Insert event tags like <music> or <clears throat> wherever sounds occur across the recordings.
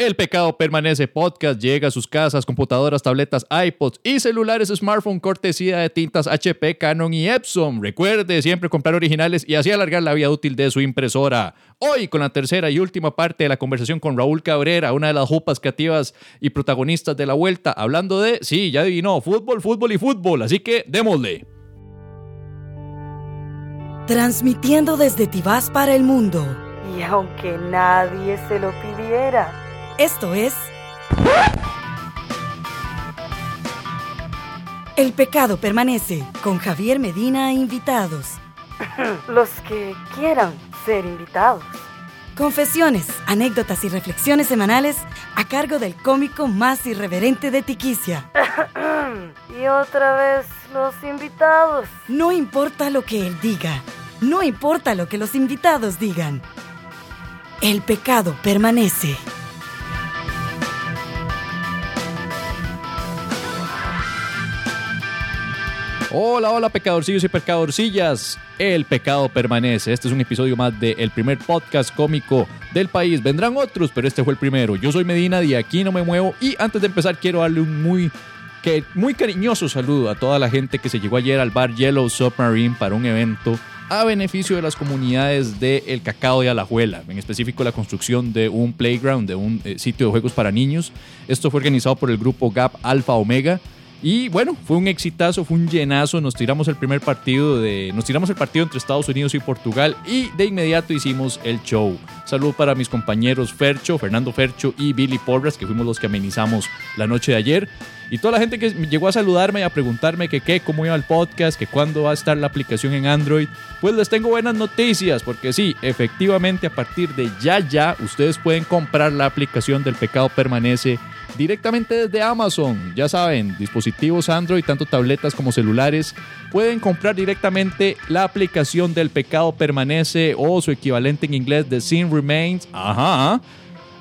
El Pecado Permanece Podcast llega a sus casas, computadoras, tabletas, iPods y celulares smartphone cortesía de tintas HP, Canon y Epson. Recuerde siempre comprar originales y así alargar la vida útil de su impresora. Hoy con la tercera y última parte de la conversación con Raúl Cabrera, una de las jupas creativas y protagonistas de la vuelta, hablando de, sí, ya adivinó, fútbol, fútbol y fútbol. Así que démosle. Transmitiendo desde Tibás para el mundo. Y aunque nadie se lo pidiera. Esto es... El pecado permanece con Javier Medina e invitados. <clears throat> Los que quieran ser invitados. Confesiones, anécdotas y reflexiones semanales a cargo del cómico más irreverente de Tiquicia. <clears throat> y otra vez los invitados. No importa lo que él diga, no importa lo que los invitados digan. El pecado permanece. Hola, hola pecadorcillos y pecadorcillas. El pecado permanece. Este es un episodio más del el primer podcast cómico del país. Vendrán otros, pero este fue el primero. Yo soy Medina, de aquí no me muevo. Y antes de empezar, quiero darle un muy, que, muy cariñoso saludo a toda la gente que se llegó ayer al bar Yellow Submarine para un evento a beneficio de las comunidades de El Cacao de Alajuela, en específico la construcción de un playground, de un eh, sitio de juegos para niños. Esto fue organizado por el grupo GAP Alpha Omega. Y bueno, fue un exitazo, fue un llenazo. Nos tiramos el primer partido de. Nos tiramos el partido entre Estados Unidos y Portugal. Y de inmediato hicimos el show. Salud para mis compañeros Fercho, Fernando Fercho y Billy Porras, que fuimos los que amenizamos la noche de ayer. Y toda la gente que llegó a saludarme y a preguntarme que qué, cómo iba el podcast, que cuándo va a estar la aplicación en Android, pues les tengo buenas noticias, porque sí, efectivamente a partir de ya ya ustedes pueden comprar la aplicación del pecado permanece directamente desde Amazon. Ya saben, dispositivos Android, tanto tabletas como celulares, pueden comprar directamente la aplicación del pecado permanece o su equivalente en inglés de Sin Remains. Ajá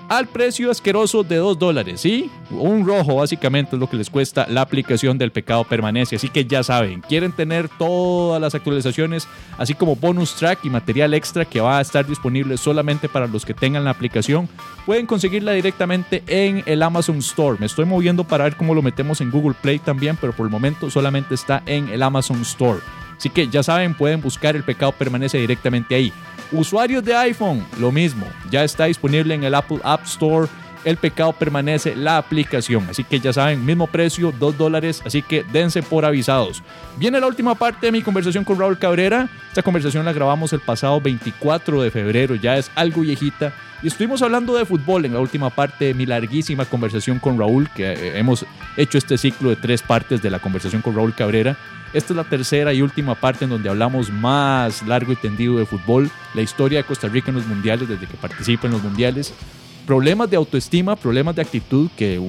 al precio asqueroso de 2 dólares, ¿sí? Un rojo básicamente es lo que les cuesta la aplicación del pecado permanece, así que ya saben, quieren tener todas las actualizaciones, así como bonus track y material extra que va a estar disponible solamente para los que tengan la aplicación, pueden conseguirla directamente en el Amazon Store. Me estoy moviendo para ver cómo lo metemos en Google Play también, pero por el momento solamente está en el Amazon Store. Así que ya saben, pueden buscar el pecado permanece directamente ahí. Usuarios de iPhone, lo mismo. Ya está disponible en el Apple App Store. El pecado permanece la aplicación. Así que ya saben, mismo precio, 2 dólares. Así que dense por avisados. Viene la última parte de mi conversación con Raúl Cabrera. Esta conversación la grabamos el pasado 24 de febrero. Ya es algo viejita. Y estuvimos hablando de fútbol en la última parte de mi larguísima conversación con Raúl, que eh, hemos hecho este ciclo de tres partes de la conversación con Raúl Cabrera. Esta es la tercera y última parte en donde hablamos más largo y tendido de fútbol, la historia de Costa Rica en los mundiales, desde que participa en los mundiales, problemas de autoestima, problemas de actitud que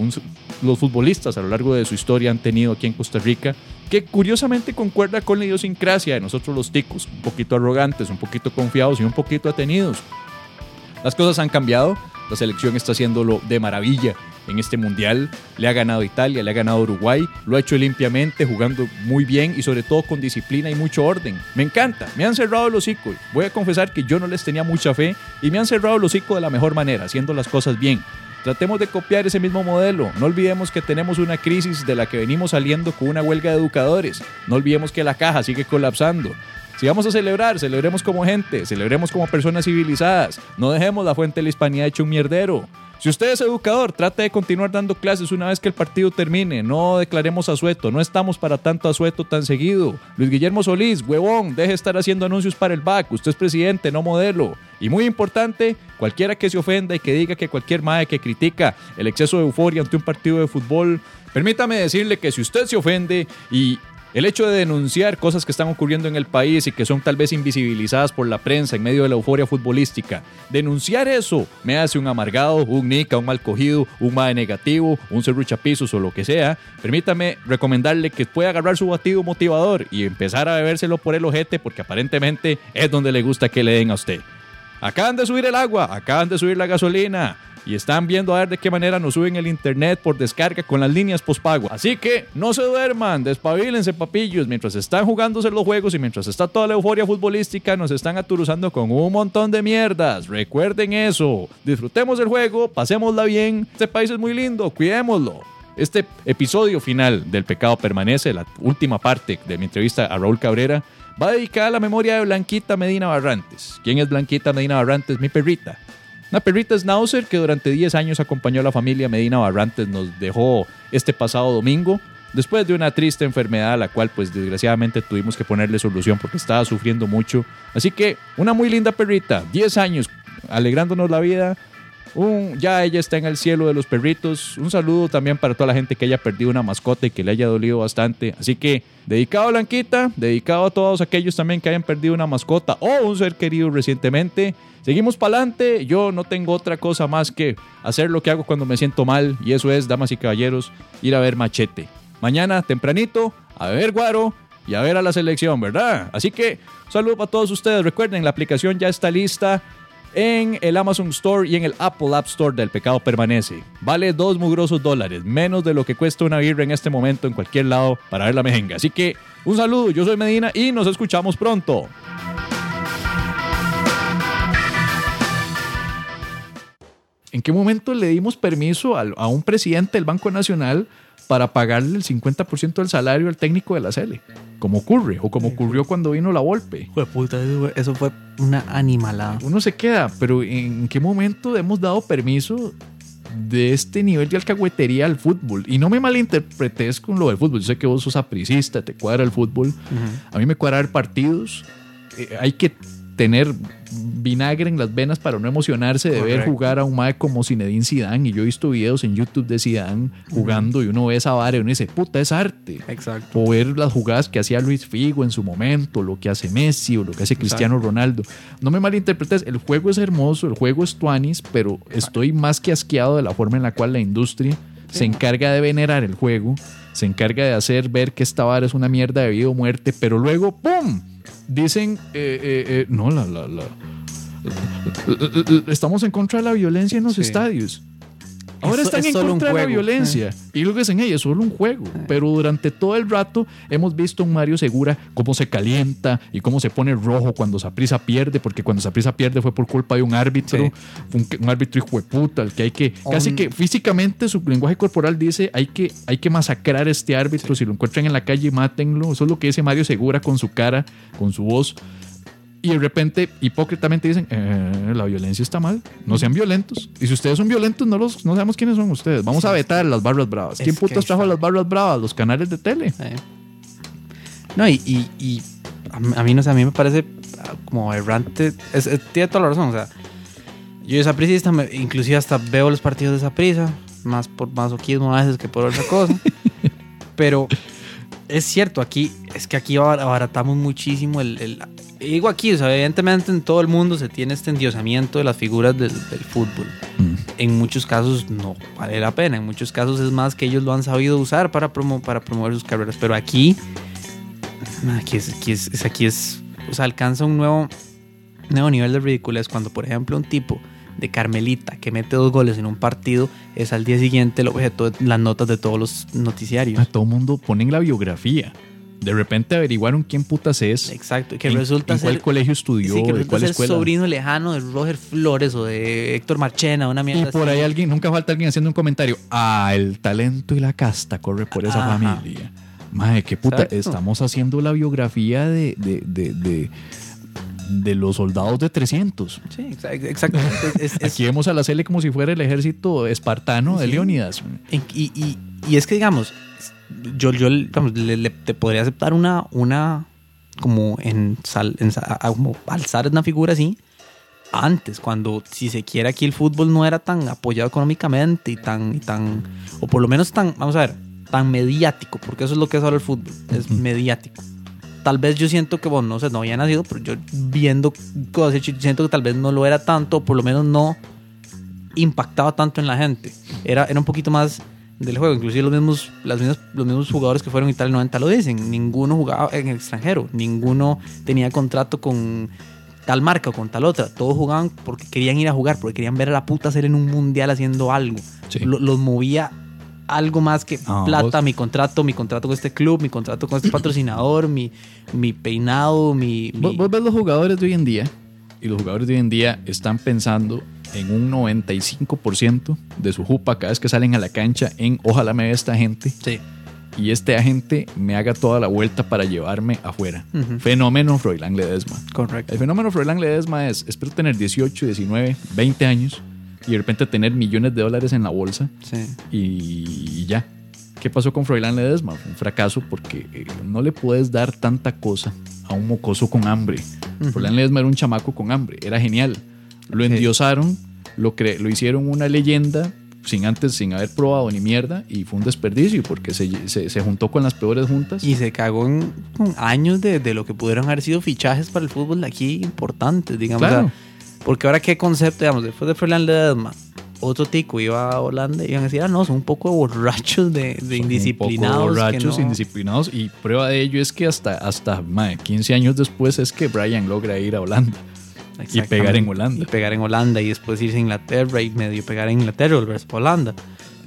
los futbolistas a lo largo de su historia han tenido aquí en Costa Rica, que curiosamente concuerda con la idiosincrasia de nosotros los ticos, un poquito arrogantes, un poquito confiados y un poquito atenidos. Las cosas han cambiado, la selección está haciéndolo de maravilla en este mundial. Le ha ganado Italia, le ha ganado Uruguay, lo ha hecho limpiamente, jugando muy bien y sobre todo con disciplina y mucho orden. Me encanta, me han cerrado el hocico. Voy a confesar que yo no les tenía mucha fe y me han cerrado el hocico de la mejor manera, haciendo las cosas bien. Tratemos de copiar ese mismo modelo. No olvidemos que tenemos una crisis de la que venimos saliendo con una huelga de educadores. No olvidemos que la caja sigue colapsando. Si vamos a celebrar, celebremos como gente, celebremos como personas civilizadas. No dejemos la fuente de la hispanidad hecho un mierdero. Si usted es educador, trate de continuar dando clases una vez que el partido termine. No declaremos asueto, no estamos para tanto asueto tan seguido. Luis Guillermo Solís, huevón, deje de estar haciendo anuncios para el BAC. Usted es presidente, no modelo. Y muy importante, cualquiera que se ofenda y que diga que cualquier madre que critica el exceso de euforia ante un partido de fútbol, permítame decirle que si usted se ofende y el hecho de denunciar cosas que están ocurriendo en el país y que son tal vez invisibilizadas por la prensa en medio de la euforia futbolística, denunciar eso me hace un amargado, un nica, un mal cogido, un mae negativo, un serruchapisos o lo que sea. Permítame recomendarle que pueda agarrar su batido motivador y empezar a bebérselo por el ojete porque aparentemente es donde le gusta que le den a usted. Acaban de subir el agua, acaban de subir la gasolina. Y están viendo a ver de qué manera nos suben el internet por descarga con las líneas postpago. Así que no se duerman, despabilense papillos, mientras están jugándose los juegos y mientras está toda la euforia futbolística nos están aturuzando con un montón de mierdas. Recuerden eso, disfrutemos el juego, pasémosla bien, este país es muy lindo, cuidémoslo. Este episodio final del Pecado Permanece, la última parte de mi entrevista a Raúl Cabrera, va dedicada a la memoria de Blanquita Medina Barrantes. ¿Quién es Blanquita Medina Barrantes? Mi perrita. Una perrita Schnauzer que durante 10 años acompañó a la familia Medina Barrantes, nos dejó este pasado domingo, después de una triste enfermedad a la cual pues desgraciadamente tuvimos que ponerle solución porque estaba sufriendo mucho. Así que una muy linda perrita, 10 años alegrándonos la vida, un, ya ella está en el cielo de los perritos. Un saludo también para toda la gente que haya perdido una mascota y que le haya dolido bastante. Así que, dedicado a Blanquita, dedicado a todos aquellos también que hayan perdido una mascota o un ser querido recientemente. Seguimos para adelante. Yo no tengo otra cosa más que hacer lo que hago cuando me siento mal. Y eso es, damas y caballeros, ir a ver machete. Mañana, tempranito, a ver guaro y a ver a la selección, ¿verdad? Así que, saludo para todos ustedes. Recuerden, la aplicación ya está lista en el Amazon Store y en el Apple App Store del Pecado Permanece. Vale dos mugrosos dólares, menos de lo que cuesta una birra en este momento en cualquier lado para ver la mejenga. Así que un saludo, yo soy Medina y nos escuchamos pronto. ¿En qué momento le dimos permiso a, a un presidente del Banco Nacional para pagarle el 50% del salario al técnico de la Sele? Como ocurre, o como ocurrió cuando vino la Volpe. Fue puta, eso, eso fue una animalada. Uno se queda, pero ¿en qué momento hemos dado permiso de este nivel de alcahuetería al fútbol? Y no me malinterpretes con lo del fútbol. Yo sé que vos sos apricista, te cuadra el fútbol. A mí me cuadra ver partidos. Eh, hay que tener vinagre en las venas para no emocionarse de ver jugar a un mae como Zinedine Zidane y yo he visto videos en YouTube de Zidane jugando y uno ve esa vara y uno dice, puta, es arte. Exacto. O ver las jugadas que hacía Luis Figo en su momento, lo que hace Messi o lo que hace Cristiano Ronaldo. No me malinterpretes, el juego es hermoso, el juego es tuanis, pero estoy más que asqueado de la forma en la cual la industria se encarga de venerar el juego, se encarga de hacer ver que esta vara es una mierda de vida o muerte, pero luego, ¡pum! Dicen, eh, eh, eh, no, la, la, la, estamos en contra de la violencia en los estadios. Ahora Es- están es en contra de la violencia. Y lo que dicen ellos es solo un juego. Pero durante todo el rato hemos visto a un Mario Segura cómo se calienta y cómo se pone rojo cuando Saprisa pierde, porque cuando Saprisa pierde fue por culpa de un árbitro, Sí. un, un árbitro hijo de puta, el que hay que, casi que físicamente su lenguaje corporal dice hay que, hay que masacrar a este árbitro, si lo encuentran en la calle, mátenlo. Eso es lo que dice Mario Segura con su cara, con su voz. Y de repente, hipócritamente dicen, "Eh, la violencia está mal, no sean violentos. Y si ustedes son violentos, no, los, no sabemos quiénes son ustedes. Vamos a vetar las barras bravas. ¿Quién putas trajo las barras bravas? Los canales de tele. Eh. No, y, y, y a, mí- no sé, a mí me parece ah, como errante. Es- es- tiene toda la razón, o sea, yo esa prisista, inclusive hasta veo los partidos de esa prisa, más por masoquismo a veces que por otra cosa. <laughs> Pero es cierto, aquí es que aquí abar- abaratamos muchísimo el, el- y digo aquí, o sea, evidentemente en todo el mundo se tiene este endiosamiento de las figuras del, del fútbol. En muchos casos no vale la pena, en muchos casos es más que ellos lo han sabido usar para, promo- para promover sus carreras, pero aquí, aquí es, aquí es, es- aquí es, o sea, alcanza un nuevo, nuevo nivel de ridiculez cuando, por ejemplo, un tipo de Carmelita que mete dos goles en un partido es al día siguiente el objeto de las notas de todos los noticiarios. A todo mundo ponen la biografía. De repente averiguaron quién putas es. Exacto, y que en- resulta en cuál ser colegio estudió, sí, que de cuál escuela. sobrino lejano de Roger Flores o de Héctor Marchena, una Y mierda por así. ahí alguien, nunca falta alguien haciendo un comentario. Ah, el talento y la casta corre por esa Ajá. familia. Madre, qué puta. Exacto. Estamos haciendo la biografía de, de, de, de, de los soldados de 300. Sí, exa- exactamente. Es- es- <laughs> Aquí vemos a la Cele como si fuera el ejército espartano de. Leónidas. Y, y- y es que, digamos, yo, yo digamos, le, le- te podría aceptar una, una como en, sal- en como alzar una figura así antes, cuando si se quiere aquí el fútbol no era tan apoyado económicamente y tan, y tan, o por lo menos tan, vamos a ver, tan mediático, porque eso es lo que es ahora el fútbol, es mediático. Tal vez yo siento que, bueno, no sé, no había nacido, pero yo viendo cosas, siento que tal vez no lo era tanto, o por lo menos no impactaba tanto en la gente. Era, era un poquito más del juego. Inclusive los mismos, las mismas, los mismos jugadores que fueron Italia 90 lo dicen. Ninguno jugaba en el extranjero. Ninguno tenía contrato con tal marca o con tal otra. Todos jugaban porque querían ir a jugar, porque querían ver a la puta ser en un mundial haciendo algo. Sí. Lo- los movía algo más que Ah, plata, vos- mi contrato, mi contrato con este club, mi contrato con este patrocinador, mi, mi peinado, mi... mi- Vos, vos ves los jugadores de hoy en día y los jugadores de hoy en día están pensando en un 95% de su jupa cada vez que salen a la cancha en ojalá me vea esta gente Sí. y este agente me haga toda la vuelta para llevarme afuera. Ujú. Fenómeno Froilán Ledesma. Correcto. El fenómeno Froilán Ledesma es, espero tener 18, 19, 20 años y de repente tener millones de dólares en la bolsa Sí. y ya. ¿Qué pasó con Froilán Ledesma? Fue un fracaso porque eh, no le puedes dar tanta cosa a un mocoso con hambre. Froilán Ledesma era un chamaco con hambre, era genial. Lo endiosaron, lo, cre- lo hicieron una leyenda sin antes, sin haber probado ni mierda y fue un desperdicio porque se, se- se juntó con las peores juntas. Y se cagó en, años de, de lo que pudieron haber sido fichajes para el fútbol de aquí importantes, digamos. Claro. o sea, porque ahora qué concepto, digamos, después de Ferland Ledesma, otro tico iba a Holanda y iban a decir, ah, no, son un poco borrachos de, de Son indisciplinados. Un poco borrachos, no- indisciplinados. Y prueba de ello es que hasta, hasta mae, 15 años después es que Brian logra ir a Holanda. Y pegar en Holanda. Y pegar en Holanda y después irse a Inglaterra y medio pegar en Inglaterra y volverse para Holanda.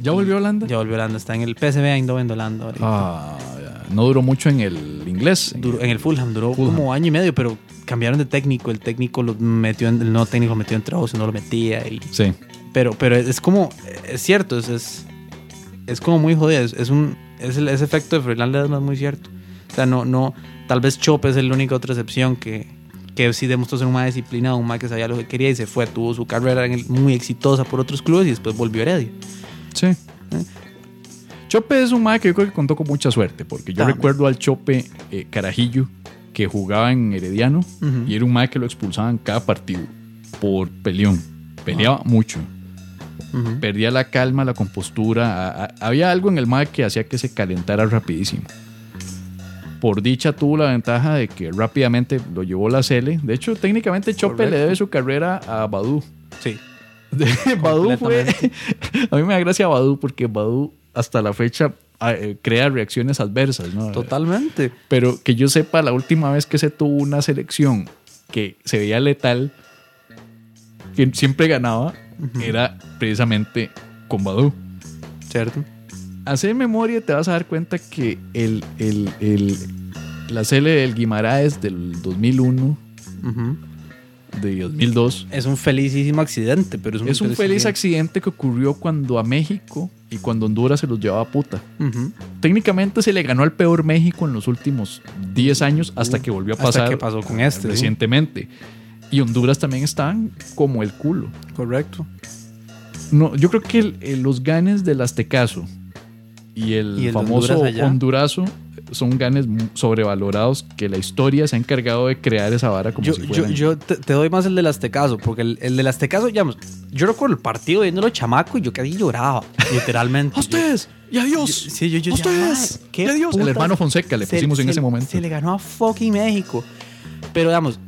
¿Ya volvió a Holanda? Ya volvió a Holanda, está en el PSV Eindhoven de Holanda ahorita. Ah, no duró mucho en el inglés. Duró- en el Fulham duró Fulham. como año y medio, pero cambiaron de técnico. El técnico lo metió en, el nuevo técnico lo metió en trabajos y no lo metía. Y, Sí. pero, pero es como, es cierto, es, es, es como muy jodido. Es, es un, es el, ese efecto de Ledesma es muy cierto. O sea, no, no, tal vez Chop es la única otra excepción que, que sí demostró ser un más disciplinado, un más que sabía lo que quería y se fue. Tuvo su carrera en el- muy exitosa por otros clubes y después volvió a Heredia. Sí. Chope es un mae que yo creo que contó con mucha suerte, porque yo También. recuerdo al Chope eh, Carajillo que jugaba en Herediano y era un mae que lo expulsaban cada partido por peleón. Peleaba mucho. Ujú. Perdía la calma, la compostura. a- a- había algo en el mae que hacía que se calentara rapidísimo. Por dicha tuvo la ventaja de que rápidamente lo llevó la Cele. De hecho, técnicamente Chope le debe su carrera a Badu. Sí. <laughs> Badu fue. <laughs> A mí me da gracia Badu porque Badu hasta la fecha ah, eh, crea reacciones adversas, ¿no? Totalmente. Pero que yo sepa, la última vez que se tuvo una selección que se veía letal, que siempre ganaba, era precisamente con Badu. ¿Cierto? Hacer memoria te vas a dar cuenta que el, el, el- la Cele del Guimaraes del 2001, Ujú. de 2002, Es un felicísimo accidente, pero es un, es un feliz accidente que ocurrió cuando a México y cuando Honduras se los llevaba a puta. Técnicamente se le ganó al peor México en los últimos 10 años hasta que volvió a Hasta pasar que pasó con este, sí. recientemente. Y Honduras también estaban como el culo. Correcto. No, yo creo que el- el- los ganes del Aztecaso y el, Y el de famoso Honduras. Hondurazo son ganes sobrevalorados que la historia se ha encargado de crear esa vara como Yo, si yo, te, te doy más el del Aztecaso, porque el, el del Aztecaso, digamos, yo recuerdo el partido viéndolo chamaco y yo casi lloraba, literalmente. <laughs> ¡A ustedes! ¡Y adiós! Yo- sí, yo- yo ¡A decía, ustedes! "Mae, qué ¡Y adiós! El putas". hermano Fonseca le Se- pusimos en se- ese momento. Se le ganó a fucking México. Pero, digamos,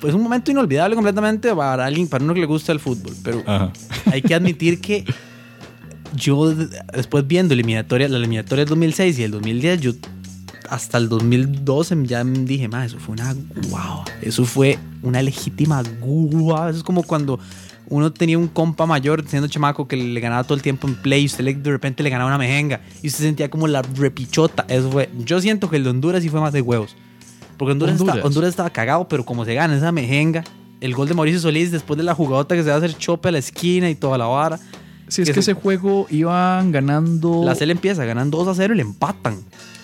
pues un momento inolvidable completamente para alguien, para uno que le gusta el fútbol. Pero Ajá. hay que admitir que yo después viendo eliminatoria, la eliminatoria del 2006 y el 2010, yo hasta el 2012 ya dije, más eso fue una guau, eso fue una legítima guau. Eso es como cuando uno tenía un compa mayor siendo chamaco que le ganaba todo el tiempo en play y usted le- de repente le ganaba una mejenga y usted sentía como la repichota. Eso fue, yo siento que el de Honduras sí fue más de huevos. Porque Honduras, Honduras. está- Honduras estaba cagado, pero como se gana esa mejenga, el gol de Mauricio Solís después de la jugadota que se va a hacer chope a la esquina y toda la vara. Sí, es que que se- ese juego iban ganando. La CL empieza, ganan 2 a 0 y le empatan.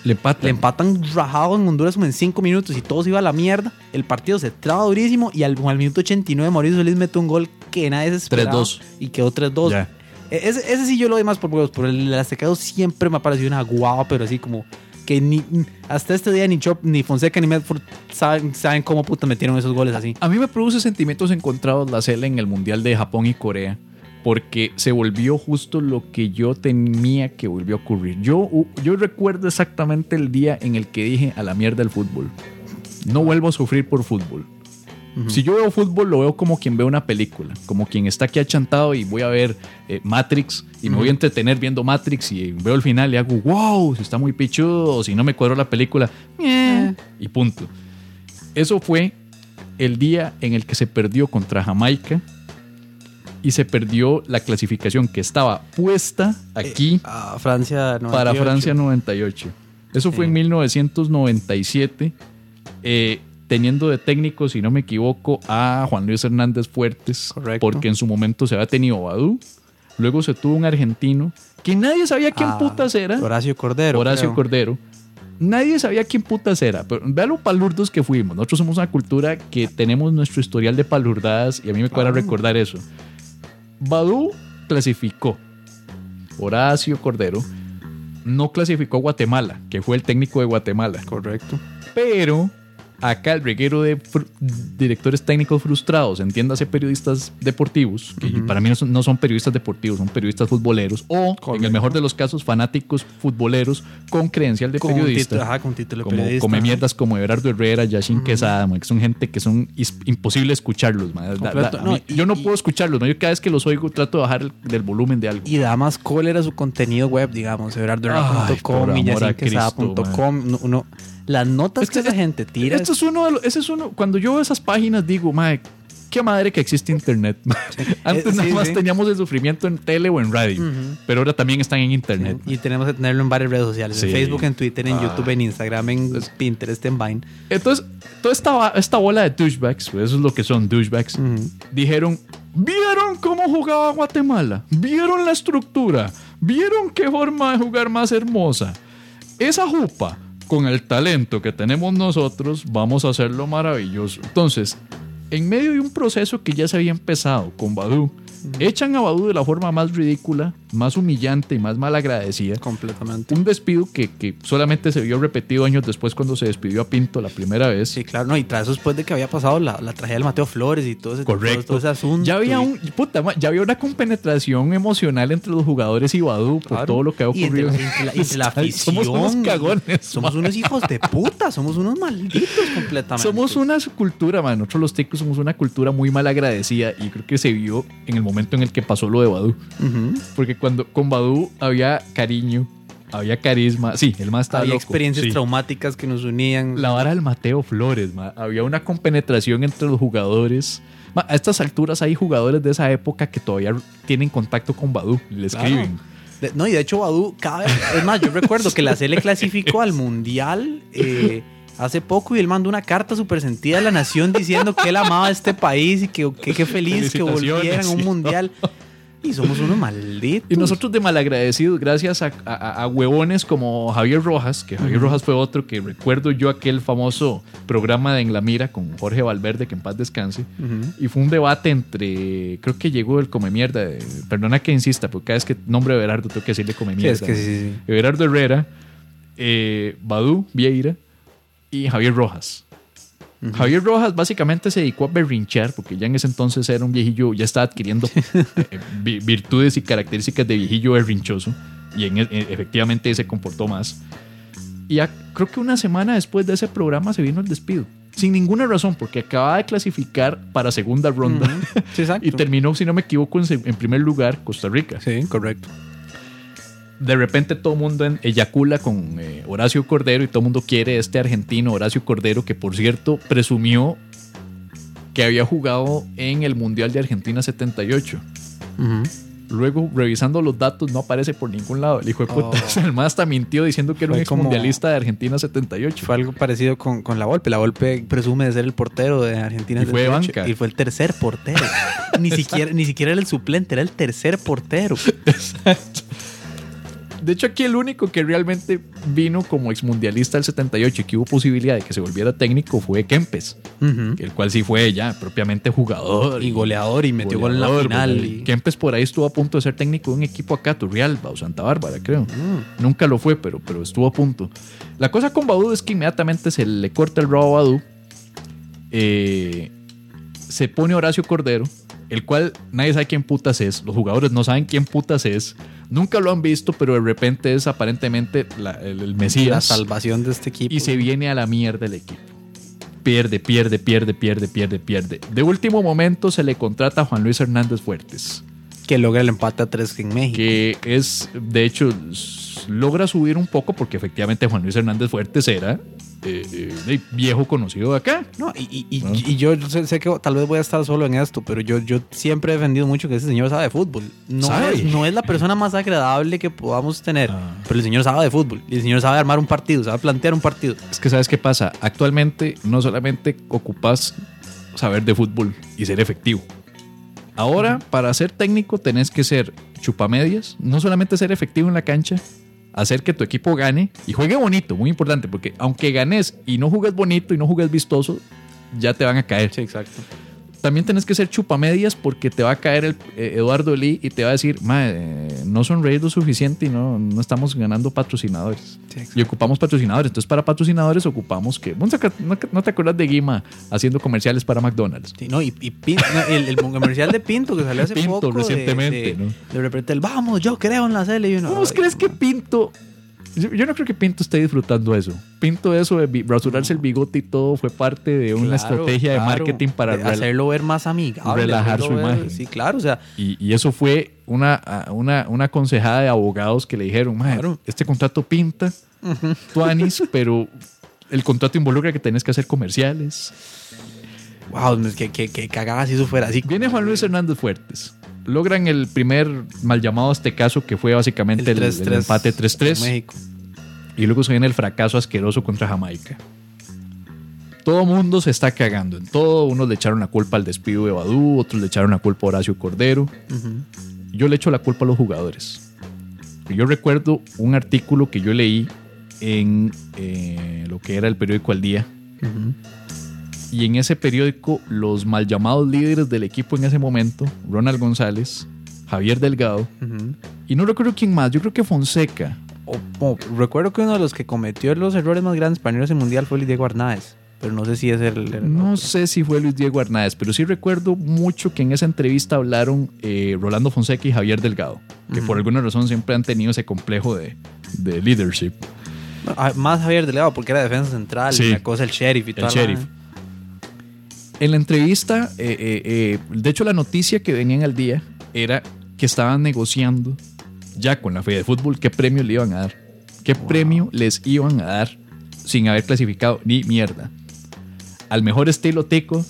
Le empatan. Le empatan rajado en Honduras como en 5 minutos y todo se iba a la mierda. El partido se traba durísimo y al, al minuto 89 Mauricio Solís mete un gol que nadie se esperaba. 3-2. Y quedó 3-2. Ya. E- Ese, ese sí yo lo doy más por huevos, pero el Aztecado siempre me ha parecido una guava, pero así como que ni hasta este día ni Chop, ni Fonseca, ni Medford saben, saben cómo puta metieron esos goles así. A mí me produce sentimientos encontrados la CL en el Mundial de Japón y Corea. Porque se volvió justo lo que yo temía que volvió a ocurrir. Yo, yo recuerdo exactamente el día en el que dije a la mierda el fútbol. No vuelvo a sufrir por fútbol. Si yo veo fútbol, lo veo como quien ve una película, como quien está aquí achantado y voy a ver eh, Matrix y me voy a entretener viendo Matrix y veo el final y hago, wow, si está muy pichudo, o si no me cuadró la película, "Meh", y punto. Eso fue el día en el que se perdió contra Jamaica y se perdió la clasificación que estaba puesta aquí A Francia 98. para Francia 98. Eso fue Sí. en 1997, eh, teniendo de técnico, si no me equivoco, a Juan Luis Hernández Fuertes, Correcto. porque en su momento se había tenido Badú, luego se tuvo un argentino que nadie sabía quién Ah, putas era, Horacio Cordero. Horacio creo. Cordero. Nadie sabía quién putas era, pero vean lo palurdos que fuimos. Nosotros somos una cultura que tenemos nuestro historial de palurdadas y a mí me cuadra Ah. recordar eso. Badú clasificó. Horacio Cordero no clasificó a Guatemala, que fue el técnico de Guatemala. Correcto. Pero acá el reguero de directores técnicos frustrados, entiéndase periodistas deportivos, que para mí no son, no son periodistas deportivos, son periodistas futboleros, o en el mejor de los casos, fanáticos futboleros con credencial de Con periodista. ajá, con título de como periodista. come mierdas como Everardo Herrera, Yashin Quesada, ma, que son gente que son imposible escucharlos. ma. Da- da- Completo. a No, mí- y- yo no y- puedo escucharlos, ¿no? yo cada vez que los oigo trato de bajar el, del volumen de algo. Y da más cólera su contenido web, digamos, everardoherrera.com, por amor a villacinquesada.com. Las notas Es que que esa gente tira. Esto es uno de los- ese es uno, cuando yo veo esas páginas digo, mae, qué madre que existe internet. <laughs> Antes Eh, sí, nada más sí. teníamos el sufrimiento en tele o en radio, pero ahora también están en internet. Y tenemos que tenerlo en varias redes sociales. En Facebook, en Twitter, en Ah. YouTube, en Instagram, en Pinterest, en Vine. Entonces, toda esta, esta bola de douchebags, pues eso es lo que son douchebags, dijeron, ¿vieron cómo jugaba Guatemala? ¿Vieron la estructura? ¿Vieron qué forma de jugar más hermosa? Esa jupa, con el talento que tenemos nosotros, vamos a hacerlo maravilloso. Entonces, en medio de un proceso que ya se había empezado con Badu, echan a Badu de la forma más ridícula, más humillante y más malagradecida. Completamente. Un despido que, que solamente se vio repetido años después cuando se despidió a Pinto la primera vez. Sí, claro. No, y tras eso después de que había pasado la, la tragedia del Mateo Flores y todo ese, Correcto. todo, todo ese asunto. Ya había y- un puta, ya había una compenetración emocional entre los jugadores y Badu por todo lo que ha Y entre, ocurrido. la- entre la, entre la afición. <laughs> Somos unos cagones. Somos unos hijos de puta. Somos unos malditos completamente. Somos una cultura, man. Nosotros los ticos somos una cultura muy mal agradecida y creo que se vio en el momento en el que pasó lo de Badu. Porque cuando con Badu había cariño, había carisma. Sí, el más estaba Había loco. experiencias Sí. traumáticas que nos unían. La vara del Mateo Flores, ma. había una compenetración entre los jugadores. Ma, a estas alturas hay jugadores de esa época que todavía tienen contacto con Badu le Claro. escriben. De- no, y de hecho, Badu, cada vez. Es más, yo recuerdo que la Cele clasificó al mundial eh, hace poco y él mandó una carta súper sentida a la nación diciendo que él amaba este país y que que feliz que volvieran a un mundial. Y somos unos malditos. Y nosotros de malagradecidos, gracias a, a- a huevones como Javier Rojas, que Javier Rojas fue otro que recuerdo yo aquel famoso programa de En la Mira con Jorge Valverde, que en paz descanse. Y fue un debate entre, creo que llegó el come mierda, eh, perdona que insista, porque cada vez que nombre a Berardo tengo que decirle come Sí, mierda. es que sí, Herrera, eh, Badú Vieira y Javier Rojas. Javier Rojas básicamente se dedicó a berrinchar porque ya en ese entonces era un viejillo, ya estaba adquiriendo <laughs> eh, vi- virtudes y características de viejillo berrinchoso y en, e- efectivamente se comportó más. Y a- creo que una semana después de ese programa se vino el despido. Sin ninguna razón, porque acababa de clasificar para segunda ronda. Sí, <laughs> y terminó, si no me equivoco, en primer lugar Costa Rica Sí, correcto. De repente todo el mundo eyacula con eh, Horacio Cordero y todo el mundo quiere este argentino Horacio Cordero que por cierto presumió que había jugado en el Mundial de Argentina 78. Ujú. Luego, revisando los datos, no aparece por ningún lado. El hijo de puta, Oh. <laughs> el más hasta mintió diciendo que era un Fue mundialista de Argentina 78. Fue algo parecido con, con la Volpe. La Volpe presume de ser el portero de Argentina. Y fue de 78, banca. Y fue el tercer portero. <laughs> ni, siquiera, ni siquiera era el suplente, era el tercer portero. De hecho, aquí el único que realmente vino como ex mundialista del 78 y que hubo posibilidad de que se volviera técnico fue Kempes, el cual sí fue ya propiamente jugador. Y goleador, y metió gol en la final. y- Kempes por ahí estuvo a punto de ser técnico de un equipo acá, Turrialba o Santa Bárbara, creo. Mm. Nunca lo fue, pero, pero estuvo a punto. La cosa con Badu es que inmediatamente se le corta el rabo a Badu. eh, se pone Horacio Cordero, el cual nadie sabe quién putas es. Los jugadores no saben quién putas es. Nunca lo han visto, pero de repente es aparentemente la- el, el La Mesías. salvación de este equipo. Y se viene a la mierda el equipo. Pierde, pierde, pierde, pierde, pierde, pierde. De último momento se le contrata a Juan Luis Hernández Fuertes, Que logra el empate a tres en México. que es, de hecho, logra subir un poco porque efectivamente Juan Luis Hernández Fuertes era eh, eh, viejo conocido de acá. No, y, y- ¿No? y yo sé, sé que tal vez voy a estar solo en esto, pero yo, yo siempre he defendido mucho que ese señor sabe de fútbol. No, ¿Sabe? Es, no es la persona más agradable que podamos tener, Ah. pero el señor sabe de fútbol. Y el señor sabe armar un partido, sabe plantear un partido. Es que sabes qué pasa. Actualmente no solamente ocupas saber de fútbol y ser efectivo. Ahora, para ser técnico, tenés que ser chupamedias, no solamente ser efectivo en la cancha, hacer que tu equipo gane y juegue bonito, muy importante, porque aunque ganes y no jugues bonito y no jugues vistoso, ya te van a caer. Sí, exacto. También tenés que ser chupamedias porque te va a caer el eh, Eduardo Lee y te va a decir, "Mae, eh, no sonreír lo suficiente y no, no estamos ganando patrocinadores. Sí, y ocupamos patrocinadores. Entonces, para patrocinadores ocupamos que. ¿No te- ¿No no te acuerdas de Guima haciendo comerciales para McDonald's? Sí, no, y, y Pin- no, el, el comercial de Pinto que salió hace Pinto, poco. recientemente, de, ¿no? de repente el vamos, yo creo en la uno, ¿Cómo crees que Pinto.? Yo, yo no creo que Pinto esté disfrutando eso. Pinto, eso de rasurarse el bigote y todo fue parte de una claro, estrategia de claro, marketing para de hacerlo ver más amigable. relajar su ver- imagen. Sí, claro, o sea, Y, y eso fue una, una, una aconsejada de abogados que le dijeron, "Mae, Claro. este contrato pinta, tú Anis, <laughs> pero el contrato involucra que tenés que hacer comerciales. wow, que, que, que cagada si eso fuera así. Viene Juan Luis Hernández Fuertes. Logran el primer mal llamado a este caso, que fue básicamente el, el 3-3 empate con 3-3. México. Y luego se viene el fracaso asqueroso contra Jamaica. Todo mundo se está cagando en todo. Unos le echaron la culpa al despido de Badú, otros le echaron la culpa a Horacio Cordero. Yo le echo la culpa a los jugadores. Yo recuerdo un artículo que yo leí en eh, lo que era el periódico Al Día. Ujú. Y en ese periódico, los mal llamados líderes del equipo en ese momento, Ronald González, Javier Delgado, Ujú. y no recuerdo quién más, yo creo que Fonseca. O- o- recuerdo que uno de los que cometió los errores más grandes para al mundial fue el Diego Arnáez. Pero no sé si es el. el- No sé si fue Luis Diego Hernández, pero sí recuerdo mucho que en esa entrevista hablaron eh, Rolando Fonseca y Javier Delgado, que por alguna razón siempre han tenido ese complejo de, de leadership. Ah, Más Javier Delegado, porque era defensa central. Sí. Y la cosa el sheriff y El toda la- sheriff. En la entrevista, eh, eh, eh, de hecho la noticia que venían al día era que estaban negociando ya con la Fede de Fútbol qué premio le iban a dar. ¿Qué premio les iban a dar sin haber clasificado ni mierda? Al mejor estilo tico,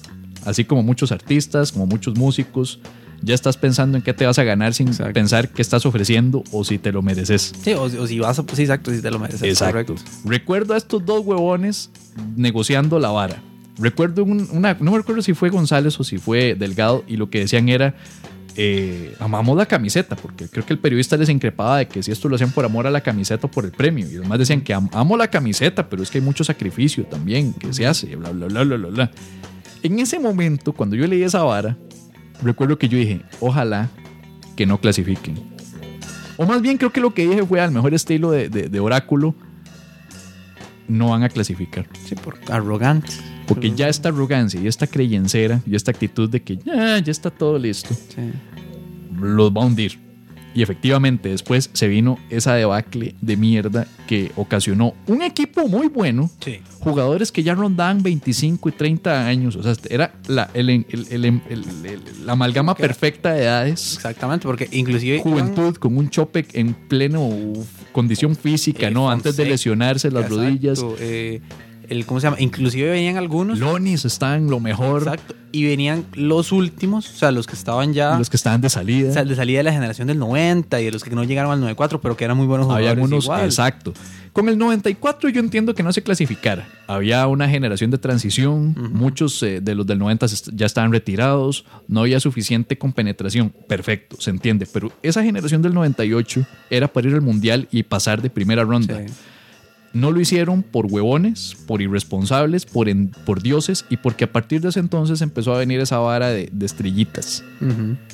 así como muchos artistas, como muchos músicos, ya estás pensando en qué te vas a ganar sin Exacto. pensar qué estás ofreciendo o si te lo mereces. Sí, o, o si vas a. Sí, exacto, si te lo mereces. Exacto. correcto. Recuerdo a estos dos huevones negociando la vara. Recuerdo un- una, no me recuerdo si fue González o si fue Delgado, y lo que decían era, eh, amamos la camiseta, porque creo que el periodista les increpaba de que si esto lo hacían por amor a la camiseta o por el premio, y los demás decían que am- amo la camiseta, pero es que hay mucho sacrificio también que se hace, bla, bla, bla, bla, bla, bla. En ese momento, cuando yo leí esa vara, recuerdo que yo dije, ojalá que no clasifiquen. O más bien creo que lo que dije fue al mejor estilo de, de- de oráculo, no van a clasificar. Sí, por arrogante. Porque ya esta arrogancia y esta creyencera y esta actitud de que ya, ya está todo listo, Sí. los va a hundir. Y efectivamente después se vino esa debacle de mierda que ocasionó un equipo muy bueno, Sí. jugadores que ya rondaban 25 y 30 años, o sea, era la, el- el- el- el- el- la amalgama perfecta de edades, Exactamente, porque inclusive. juventud con un chope en pleno condición física, Eh, ¿no? Antes de lesionarse las Exacto, rodillas. eh, el, ¿Cómo se llama? Inclusive venían algunos. Lonis está en lo mejor, Exacto. Y venían los últimos, o sea, los que estaban ya. los que estaban de salida. o sea, de salida de la generación del 90 y de los que no llegaron al 94, pero que eran muy buenos jugadores. Había algunos, igual. exacto. Con el 94 yo entiendo que no se clasificara. Había una generación de transición, muchos eh, de los del 90 se est- ya estaban retirados, no había suficiente compenetración. Perfecto, se entiende. Pero esa generación del 98 era para ir al Mundial y pasar de primera ronda. Sí. No lo hicieron por huevones, por irresponsables, por, en- por dioses y porque a partir de ese entonces empezó a venir esa vara de, de estrellitas,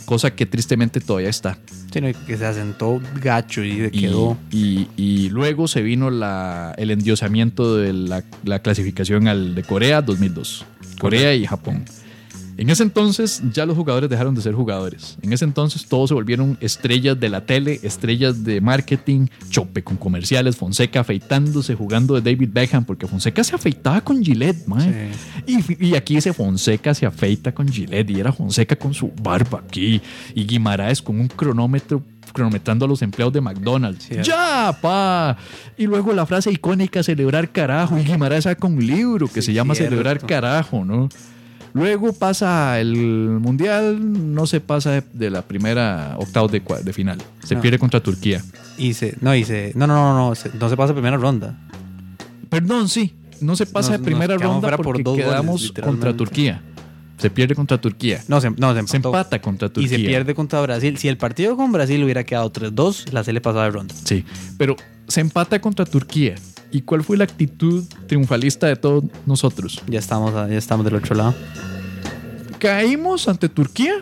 cosa que tristemente todavía está. Sí, no, y que se asentó gacho y se Y, quedó. y- y luego se vino la, el endiosamiento de la, la clasificación al de Corea 2002. Corea y Japón. En ese entonces ya los jugadores dejaron de ser jugadores. En ese entonces todos se volvieron estrellas de la tele, estrellas de marketing, chope con comerciales, Fonseca afeitándose, jugando de David Beckham, porque Fonseca se afeitaba con Gillette, mae. Y, y aquí ese Fonseca se afeita con Gillette y era Fonseca con su barba aquí y Guimaraes con un cronómetro cronometrando a los empleados de McDonald's. ¡Ya, pa! Y luego la frase icónica, celebrar carajo. Y Guimaraes saca un libro que se llama cierto. Celebrar carajo, ¿no? Luego pasa el mundial, no se pasa de, de la primera octavos de, de final. Se No. pierde contra Turquía. Y se, no, y se, no, no, no, no, se- no se pasa primera ronda. Perdón, sí. No se pasa de primera ronda por porque dos quedamos contra Turquía. Se pierde contra Turquía. No, se, no, se, empata contra Y Turquía. se pierde contra Brasil. Si el partido con Brasil hubiera quedado 3-2, la se le pasaba de ronda. Sí, pero se empata contra Turquía. ¿Y cuál fue la actitud triunfalista de todos nosotros? Ya estamos, ya estamos del otro lado. Caímos ante Turquía,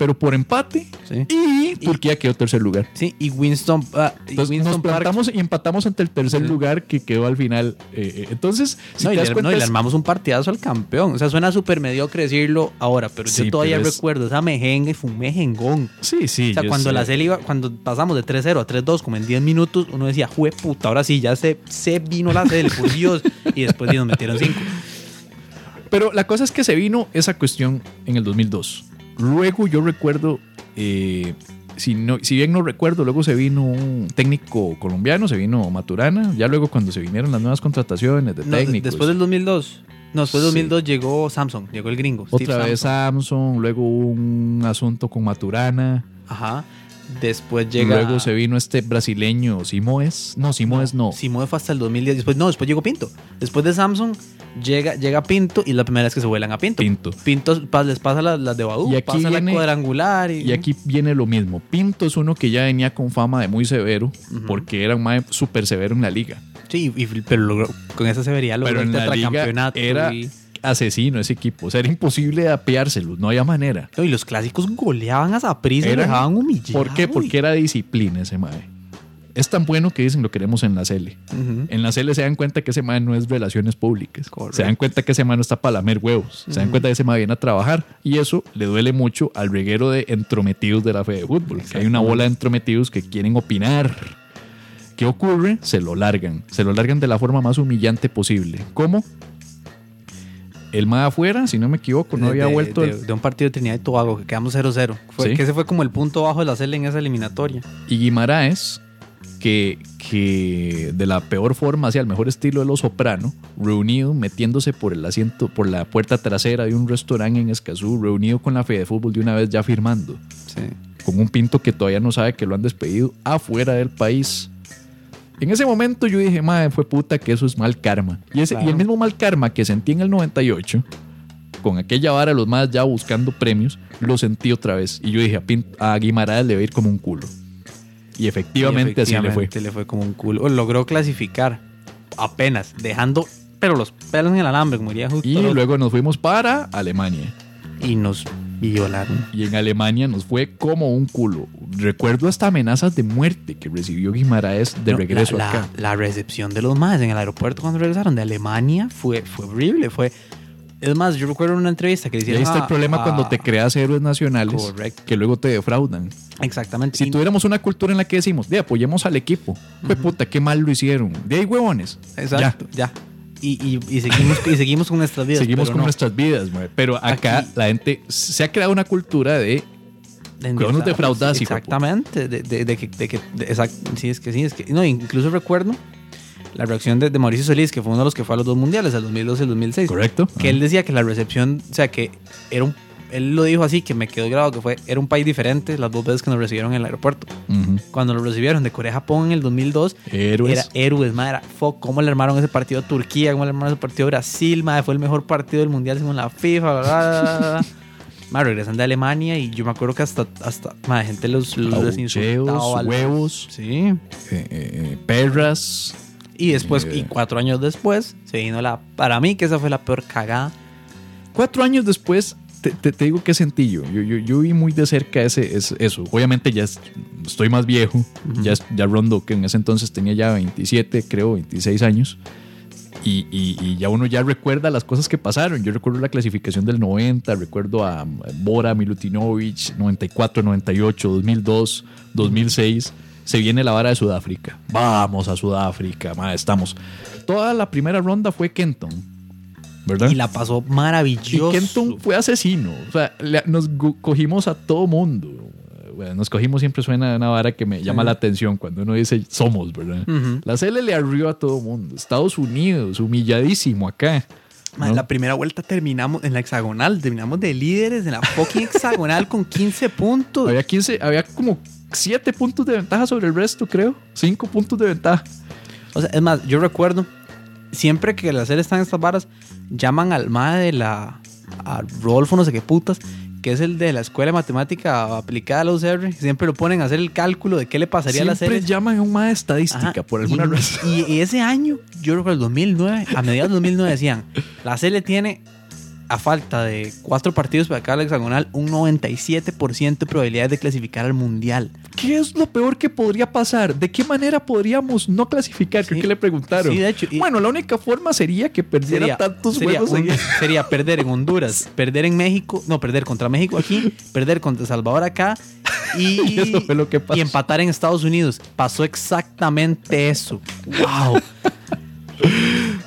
pero por empate. Sí. Y Turquía quedó tercer lugar. Sí, y Winston, ah, y Entonces Winston nos Park- plantamos y empatamos ante el tercer Sí. lugar que quedó al final. Eh, eh, entonces, si no, te y das le, cuenta, no, y le armamos un partidazo al campeón. O sea, suena súper mediocre decirlo ahora, pero Sí, yo todavía pero es- recuerdo esa mejenga y fue un mejengón. sí, sí. O sea, cuando sé. la serie iba, cuando pasamos de 3-0 a 3-2, como en 10 minutos, uno decía, jue puta, ahora sí, ya se, se vino la serie, por Dios. <laughs> Y después nos metieron 5. Pero la cosa es que se vino esa cuestión en el 2002. Luego yo recuerdo, eh, si, no, si bien no recuerdo, luego se vino un técnico colombiano, se vino Maturana. Ya luego cuando se vinieron las nuevas contrataciones de técnicos. después del 2002. No, después del Sí. 2002 llegó Samsung, llegó el gringo. Otra Steve vez Samsung. Samsung, luego un asunto con Maturana. Ajá. Después llega. Luego se vino este brasileño, Simoes. No, Simoes no. Simone fue hasta el 2010. Después, no, después llegó Pinto. Después de Samsung llega, llega Pinto y la primera vez que se vuelan a Pinto. Pinto. Pinto les pasa las las de Badú, Y aquí pasa viene- la cuadrangular. Y, Y aquí viene lo mismo. Pinto es uno que ya venía con fama de muy severo, porque era un mae súper severo en la liga. Sí, y- pero logró- con esa severidad logró Pero el tetracampeonato. era y, asesino ese equipo. O sea, era imposible apeárselos, no había manera. y los clásicos goleaban a Saprissa y lo dejaban. ¿Por qué? Porque era disciplina ese mae. Es tan bueno que dicen lo queremos en la Cele. Ujú. En la Cele se dan cuenta que ese mae no es relaciones públicas. Se dan cuenta que ese mae no está para lamer huevos. Se dan cuenta que ese mae viene a trabajar. Y eso le duele mucho al reguero de entrometidos de la fe de fútbol. Que hay una bola de entrometidos que quieren opinar. ¿Qué ocurre? Se lo largan. Se lo largan de la forma más humillante posible. ¿Cómo? El mae afuera, si no me equivoco, no había de, vuelto. de, el- de un partido de Trinidad y Tobago que quedamos 0-0. Fue, Sí. Que ese fue como el punto bajo de la serie en esa eliminatoria. Y Guimaraes, que, que de la peor forma, hacia el mejor estilo de los soprano, reunido, metiéndose por el asiento, por la puerta trasera de un restaurante en Escazú, reunido con la fe de fútbol de una vez ya firmando, Sí. con un pinto que todavía no sabe que lo han despedido afuera del país. En ese momento yo dije, madre, fue puta que eso es mal karma. Y, ese, y el mismo mal karma que sentí en el 98, con aquella vara los más ya buscando premios, lo sentí otra vez. Y yo dije, a, Pin- a Guimaraes le va a ir como un culo. Y efectivamente, Y así le fue. le fue como un culo. Logró clasificar apenas, dejando pero los pelos en el alambre, como diría justo Y luego nos fuimos para Alemania. y nos violaron. Y en Alemania nos fue como un culo. Recuerdo hasta amenazas de muerte que recibió Guimaraes de No, regreso la, acá. La, la recepción de los más en el aeropuerto cuando regresaron de Alemania fue, fue horrible. Fue, es más, yo recuerdo una entrevista que hicieron ahí está el problema cuando te creas héroes nacionales Correcto. que luego te defraudan. Exactamente. Si tuviéramos una cultura en la que decimos, de apoyemos al equipo, fue puta, qué mal lo hicieron. De ahí huevones. Exacto, ya. Y, y- y seguimos, y seguimos con nuestras vidas. Seguimos con no. nuestras vidas, mae. pero acá Aquí- la gente se ha creado una cultura de De Cuando nos defraudas, Exactamente. De, de- de que, de que- exact- sí, es que sí, es que. No, incluso recuerdo la reacción de, Mauricio Solís, que fue uno de los que fue a los dos mundiales, el 2012 y el 2006. correcto. Que él decía que la recepción, o sea, que era un. Él lo dijo así, que me quedó grabado, que fue, era un país diferente las dos veces que nos recibieron en el aeropuerto. Cuando lo recibieron de Corea-Japón en el 2002, Héroes. era héroes, madre. Era, fuck, cómo le armaron ese partido a Turquía, cómo le armaron ese partido a Brasil, madre. Fue el mejor partido del mundial según la FIFA, bla, bla, bla. <laughs> Madre, regresan de Alemania y yo me acuerdo que hasta, hasta madre, gente los, los insultaba. Huevos, Sí. eh, eh, perras. Y después, Eh. y cuatro años después, se vino la. Para mí, que esa fue la peor cagada. Cuatro años después, te, te- te digo qué sentí yo. Yo, yo, yo vi muy de cerca ese, ese- eso. Obviamente ya es- estoy más viejo. ya, es- ya rondo, que en ese entonces tenía ya 27, creo, 26 años. Y, y- y ya uno ya recuerda las cosas que pasaron. Yo recuerdo la clasificación del 90, recuerdo a Bora, Milutinovic, 94, 98, 2002, 2006. Se viene la vara de Sudáfrica. Vamos a Sudáfrica, ma, estamos. Toda la primera ronda fue Kenton, ¿verdad? Y la pasó Y maravilloso. Kenton fue asesino. O sea, le- nos cogimos a todo mundo. bueno, nos cogimos siempre suena una vara que me llama la atención cuando uno dice somos, ¿verdad? Ujú. La CL le arrió a todo mundo. Estados Unidos, humilladísimo acá. Ma, ¿no? La primera vuelta terminamos en la hexagonal, terminamos de líderes en la fucking hexagonal con 15 puntos. Había 15, había como 7 puntos de ventaja sobre el resto, creo. 5 puntos de ventaja. O sea, es más, yo recuerdo, siempre que las series están en estas varas, llaman al MAE de la. a Rodolfo, no sé qué putas, que es el de la Escuela de Matemática aplicada a la UCR. Siempre lo ponen a hacer el cálculo de qué le pasaría a la Siempre serie. llaman a un más de estadística Ajá, por alguna y, razón. Y, y ese año, yo recuerdo el 2009, a mediados del 2009 decían, la serie tiene, a falta de cuatro partidos para cada hexagonal, un 97% de probabilidades de clasificar al Mundial. ¿Qué es lo peor que podría pasar? ¿De qué manera podríamos no clasificar? Creo Sí. que le preguntaron. Sí, de hecho, bueno, la única forma sería que perdiera Sería, tantos sería juegos un- <laughs> sería perder en Honduras, <laughs> perder en México, no, perder contra México aquí, perder contra Salvador acá y, <laughs> Y eso fue lo que pasó. y empatar en Estados Unidos. Pasó exactamente eso. ¡Wow!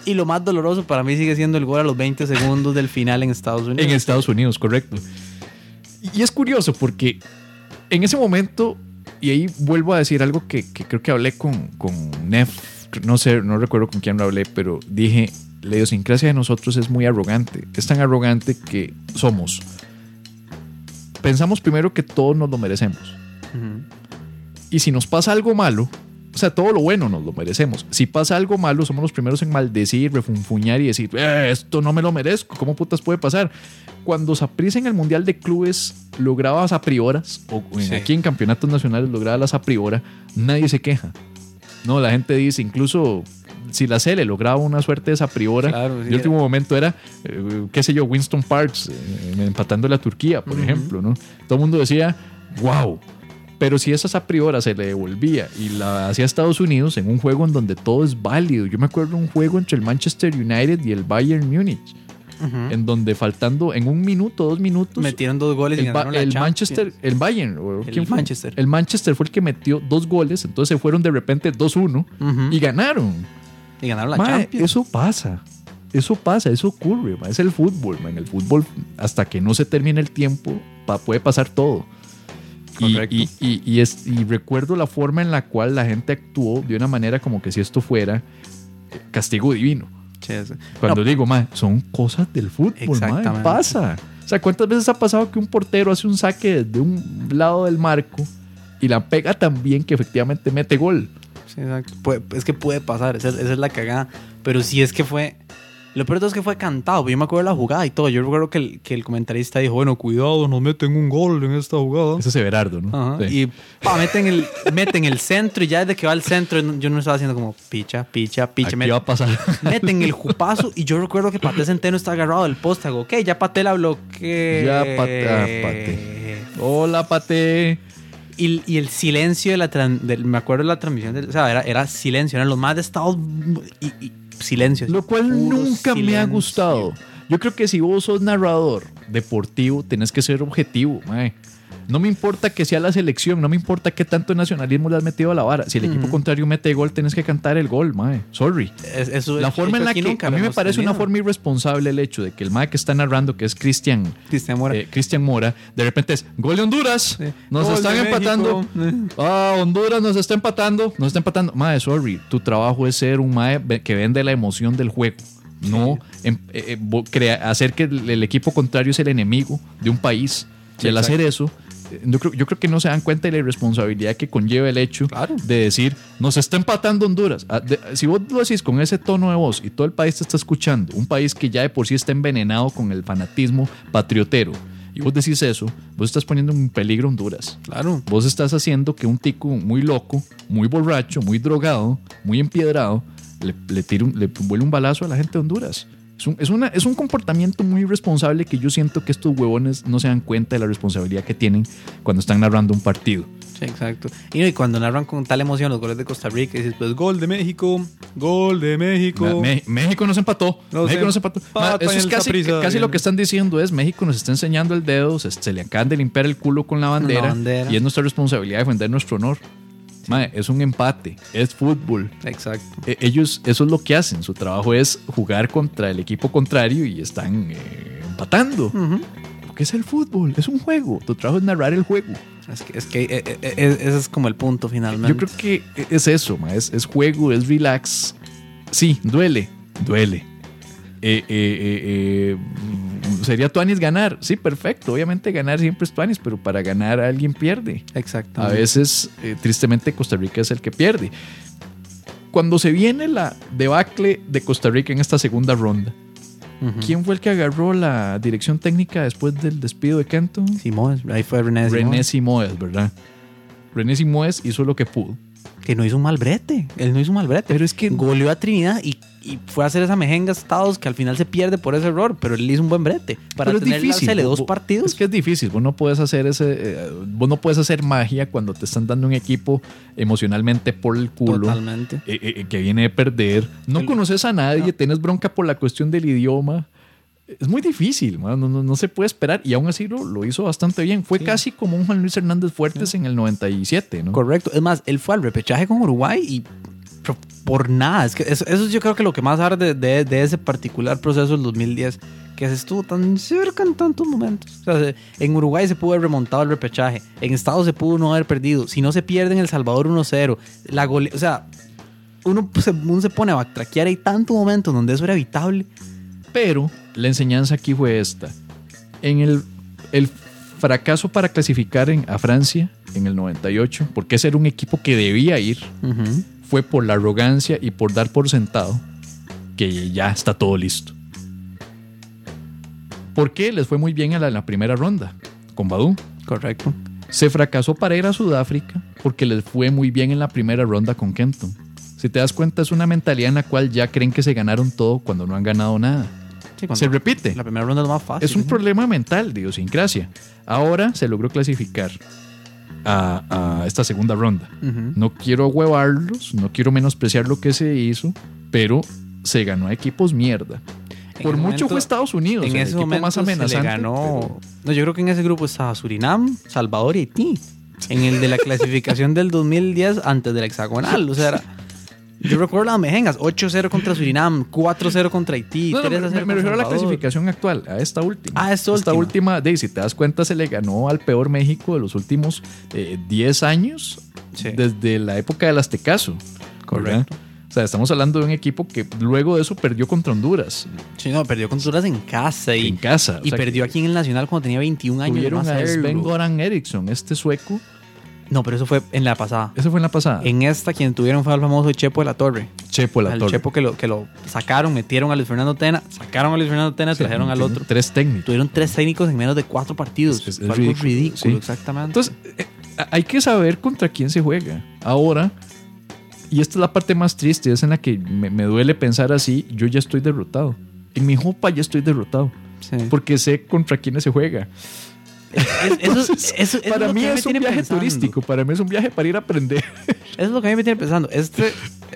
Y lo más doloroso para mí sigue siendo el gol a los 20 segundos del final en Estados Unidos. En Estados Unidos, correcto. Y es curioso porque en ese momento, y ahí vuelvo a decir algo que, que creo que hablé con, con Nef, no sé, no recuerdo con quién lo hablé, pero dije, la idiosincrasia de nosotros es muy arrogante. Es tan arrogante que somos. Pensamos primero que todos nos lo merecemos. Ujú. Y si nos pasa algo malo, o sea, todo lo bueno nos lo merecemos. Si pasa algo malo, somos los primeros en maldecir, refunfuñar y decir, "Eh, esto no me lo merezco, ¿cómo putas puede pasar? Cuando Saprissa en el Mundial de Clubes lograba las a prioras, o Sí. aquí en campeonatos nacionales lograba las a priora, nadie se queja. No, la gente dice, incluso si la Cele lograba una suerte de esa priora, Claro, sí, el último momento era, eh, qué sé yo, Winston Parks eh, empatándole a Turquía, por ejemplo, ¿no? Todo el mundo decía, wow. Pero si esa a priora se le devolvía y la hacía a Estados Unidos en un juego en donde todo es válido. Yo me acuerdo un juego entre el Manchester United y el Bayern Múnich, en donde faltando en un minuto, dos minutos, Metieron dos goles y el, Ba- ganaron la el Champions. Manchester, el Bayern, o El ¿quién fue? Manchester. El Manchester fue el que metió dos goles, entonces se fueron de repente 2-1 Ujú. y ganaron. Y ganaron la Champions. eso pasa. Eso pasa, eso ocurre. Es el fútbol. En el fútbol, hasta que no se termine el tiempo, pa- puede pasar todo. Y, Correcto. y- y- y es, y recuerdo la forma en la cual la gente actuó de una manera como que si esto fuera castigo divino. Cuando No, digo, son cosas del fútbol, Exactamente. pasa. O sea, ¿cuántas veces ha pasado que un portero hace un saque desde un lado del marco y la pega tan bien que efectivamente mete gol? Sí, exacto. Es que puede pasar, esa, esa es la cagada. Pero si es que fue. Lo peor de todo es que fue cantado. Yo me acuerdo de la jugada y todo. Yo recuerdo que el, que el comentarista dijo: Bueno, cuidado, nos meten un gol en esta jugada. Ese es Everardo, ¿no? Ajá. Sí. Y pa, meten, el, meten el centro y ya desde que va al centro yo no estaba haciendo como picha, picha, picha. Met- va a pasar. meten el jupazo y yo recuerdo que Paté Centeno está agarrado del poste. Hago, ok, ya Paté la bloqueé. Ya Paté- ah, Paté. Hola, Pate. Y, y el silencio de la del- me acuerdo de la transmisión, del- o sea, era, era silencio, eran los más de Estados y, y silencio. Lo cual nunca me ha gustado. Yo creo que si vos sos narrador deportivo, tenés que ser objetivo, mae. No me importa que sea la selección, no me importa qué tanto nacionalismo le has metido a la vara. Si el equipo Ujú. contrario mete gol, tenés que cantar el gol, mae. Sorry. Es- eso- La forma en la que a mí me parece una forma irresponsable el hecho de que el mae que está narrando, que es Cristian Cristian Mora. eh, Cristian Mora, de repente es gol de Honduras. Sí. Nos Gol están empatando. Ah, Honduras nos está empatando. Nos está empatando. Mae, sorry. Tu trabajo es ser un mae que vende la emoción del juego. No em- eh, eh, hacer que el, el equipo contrario es el enemigo de un país. Sí, y al exacto. hacer eso, yo creo, yo creo que no se dan cuenta de la irresponsabilidad que conlleva el hecho Claro. de decir, nos está empatando Honduras. Ah, si vos lo decís con ese tono de voz y todo el país te está escuchando, un país que ya de por sí está envenenado con el fanatismo patriotero, y vos decís eso, vos estás poniendo en peligro Honduras. Claro. Vos estás haciendo que un tico muy loco, muy borracho, muy drogado, muy empiedrado, le, le, tire un- le vuele un balazo a la gente de Honduras. Es un, es, una, es un comportamiento muy irresponsable que yo siento que estos huevones no se dan cuenta de la responsabilidad que tienen cuando están narrando un partido. Sí, exacto. Y, no, y cuando narran con tal emoción los goles de Costa Rica, dices, pues gol de México, gol de México. Me- México nos empató. Nos México nos empató. Ma, eso es casi, lo que están diciendo es México nos está enseñando el dedo, se, se le acaban de limpiar el culo con la bandera, bandera. y es nuestra responsabilidad defender nuestro honor. Es un empate, es fútbol. Exacto. E- ellos eso es lo que hacen. Su trabajo es jugar contra el equipo contrario y están eh, empatando. Porque es el fútbol, es un juego. Tu trabajo es narrar el juego. Es que, es que eh, eh, ese es como el punto finalmente. Yo creo que es eso, es, es juego, es relax. Sí, duele, duele. Eh, eh, eh, sería Tuanis ganar. Sí, perfecto. Obviamente ganar siempre es Tuanis, pero para ganar alguien pierde. Exacto. A veces, tristemente, Costa Rica es el que pierde. Cuando se viene la debacle de Costa Rica en esta segunda ronda. ¿quién fue el que agarró la dirección técnica después del despido de Kenton? Simón, ahí fue René Simón, René Simoes, ¿verdad? René Simoes hizo lo que pudo. Que no hizo un mal brete. Él no hizo un mal brete. Pero es que goleó a Trinidad y, y fue a hacer esa mejenga a Estados que al final se pierde por ese error, pero él hizo un buen brete. Para Pero es tener difícil. dos partidos. Es que es difícil. Vos no puedes hacer ese. eh, vos no puedes hacer magia cuando te están dando un equipo emocionalmente por el culo. Totalmente. eh, eh, que viene de perder. No El- conoces a nadie, tienes bronca por la cuestión del idioma. Es muy difícil, no, no- no se puede esperar. Y aún así lo, lo hizo bastante bien. Fue Sí. casi como un Juan Luis Hernández Fuertes en el 97, ¿no? Correcto. Es más, él fue al repechaje con Uruguay y por, nada. Es que eso, eso es yo creo que lo que más arde de, de ese particular proceso del 2010, que se estuvo tan cerca en tantos momentos. O sea, se- en Uruguay se pudo haber remontado el repechaje. En Estados se pudo no haber perdido. Si no se pierde en El Salvador 1-0. La gole o sea, uno se, uno se pone a backtrackear. Hay tantos momentos donde eso era evitable. Pero la enseñanza aquí fue esta. En el, el fracaso para clasificar en- a Francia en el 98, porque ese era un equipo que debía ir, fue por la arrogancia y por dar por sentado que ya está todo listo. ¿Por qué les fue muy bien en la, en la primera ronda con Badú? Correcto. Se fracasó para ir a Sudáfrica porque les fue muy bien en la primera ronda con Kenton. Si te das cuenta, es una mentalidad en la cual ya creen que se ganaron todo cuando no han ganado nada. Sí, Se repite. La primera ronda es más fácil. Es un ¿sí? problema mental de idiosincrasia. Ahora se logró clasificar a, a esta segunda ronda. No quiero huevarlos, no quiero menospreciar lo que se hizo, pero se ganó a equipos mierda. En Por mucho momento- fue Estados Unidos, en el ese momento más se le ganó. No, yo creo que en ese grupo estaba Surinam, Salvador y Haití. En el de la clasificación del 2010 antes del hexagonal. O sea, era- yo recuerdo las mejengas: 8-0 contra Surinam, 4-0 contra Haití, No, no, 3-0 me, me contra refiero a la clasificación actual, a esta última. Ah, esta Esta última. última, si te das cuenta, se le ganó al peor México de los últimos eh, 10 años, Sí. desde la época del Aztecaso. Correcto. ¿verdad? O sea, estamos hablando de un equipo que luego de eso perdió contra Honduras, Sí, no, perdió con Honduras en casa y, en casa. Y sea, perdió aquí en el Nacional cuando tenía 21 años. Tuvieron a. Sven Goran Eriksson, este sueco. No, pero eso fue en la pasada. Ese fue en la pasada. En esta, quien tuvieron fue al famoso Chepo de la Torre. Chepo de la al Torre. Chepo que lo, que lo sacaron, metieron a Luis Fernando Tena, sacaron a Luis Fernando Tena, Sí, trajeron al otro. Tres técnicos. Tuvieron tres técnicos en menos de cuatro partidos. Es- es- Fue es algo ridículo, ridículo, sí. exactamente. Entonces, eh, hay que saber contra quién se juega. Ahora, y esta es la parte más triste, es en la que me, me duele pensar así, yo ya estoy derrotado. En mi jopa ya estoy derrotado, Sí. porque sé contra quiénes se juega. Para mí es un viaje pensando. turístico, para mí es un viaje para ir a aprender. Eso <laughs> es lo que a mí me tiene pensando. Este,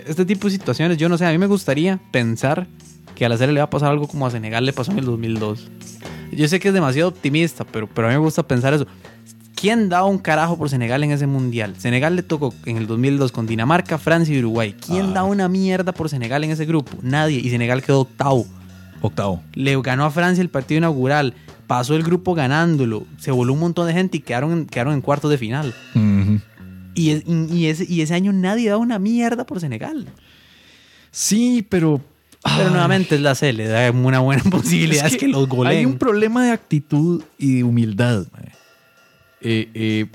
este tipo de situaciones, yo no sé, a mí me gustaría pensar que a la serie le va a pasar algo como a Senegal le pasó en el 2002. Yo sé que es demasiado optimista, pero, pero a mí me gusta pensar eso. ¿Quién da un carajo por Senegal en ese mundial? Senegal le tocó en el 2002 con Dinamarca, Francia y Uruguay. ¿Quién Ah. da una mierda por Senegal en ese grupo? Nadie. Y Senegal quedó octavo. Octavo. Le ganó a Francia el partido inaugural. Pasó el grupo ganándolo. Se voló un montón de gente y quedaron en, quedaron en cuartos de final. Y, es- y- ese, y ese año nadie da una mierda por Senegal. Sí, pero... Pero nuevamente es la C, le da una buena <laughs> posibilidad es que, los goleen. Hay un problema de actitud y de humildad. Eh, eh,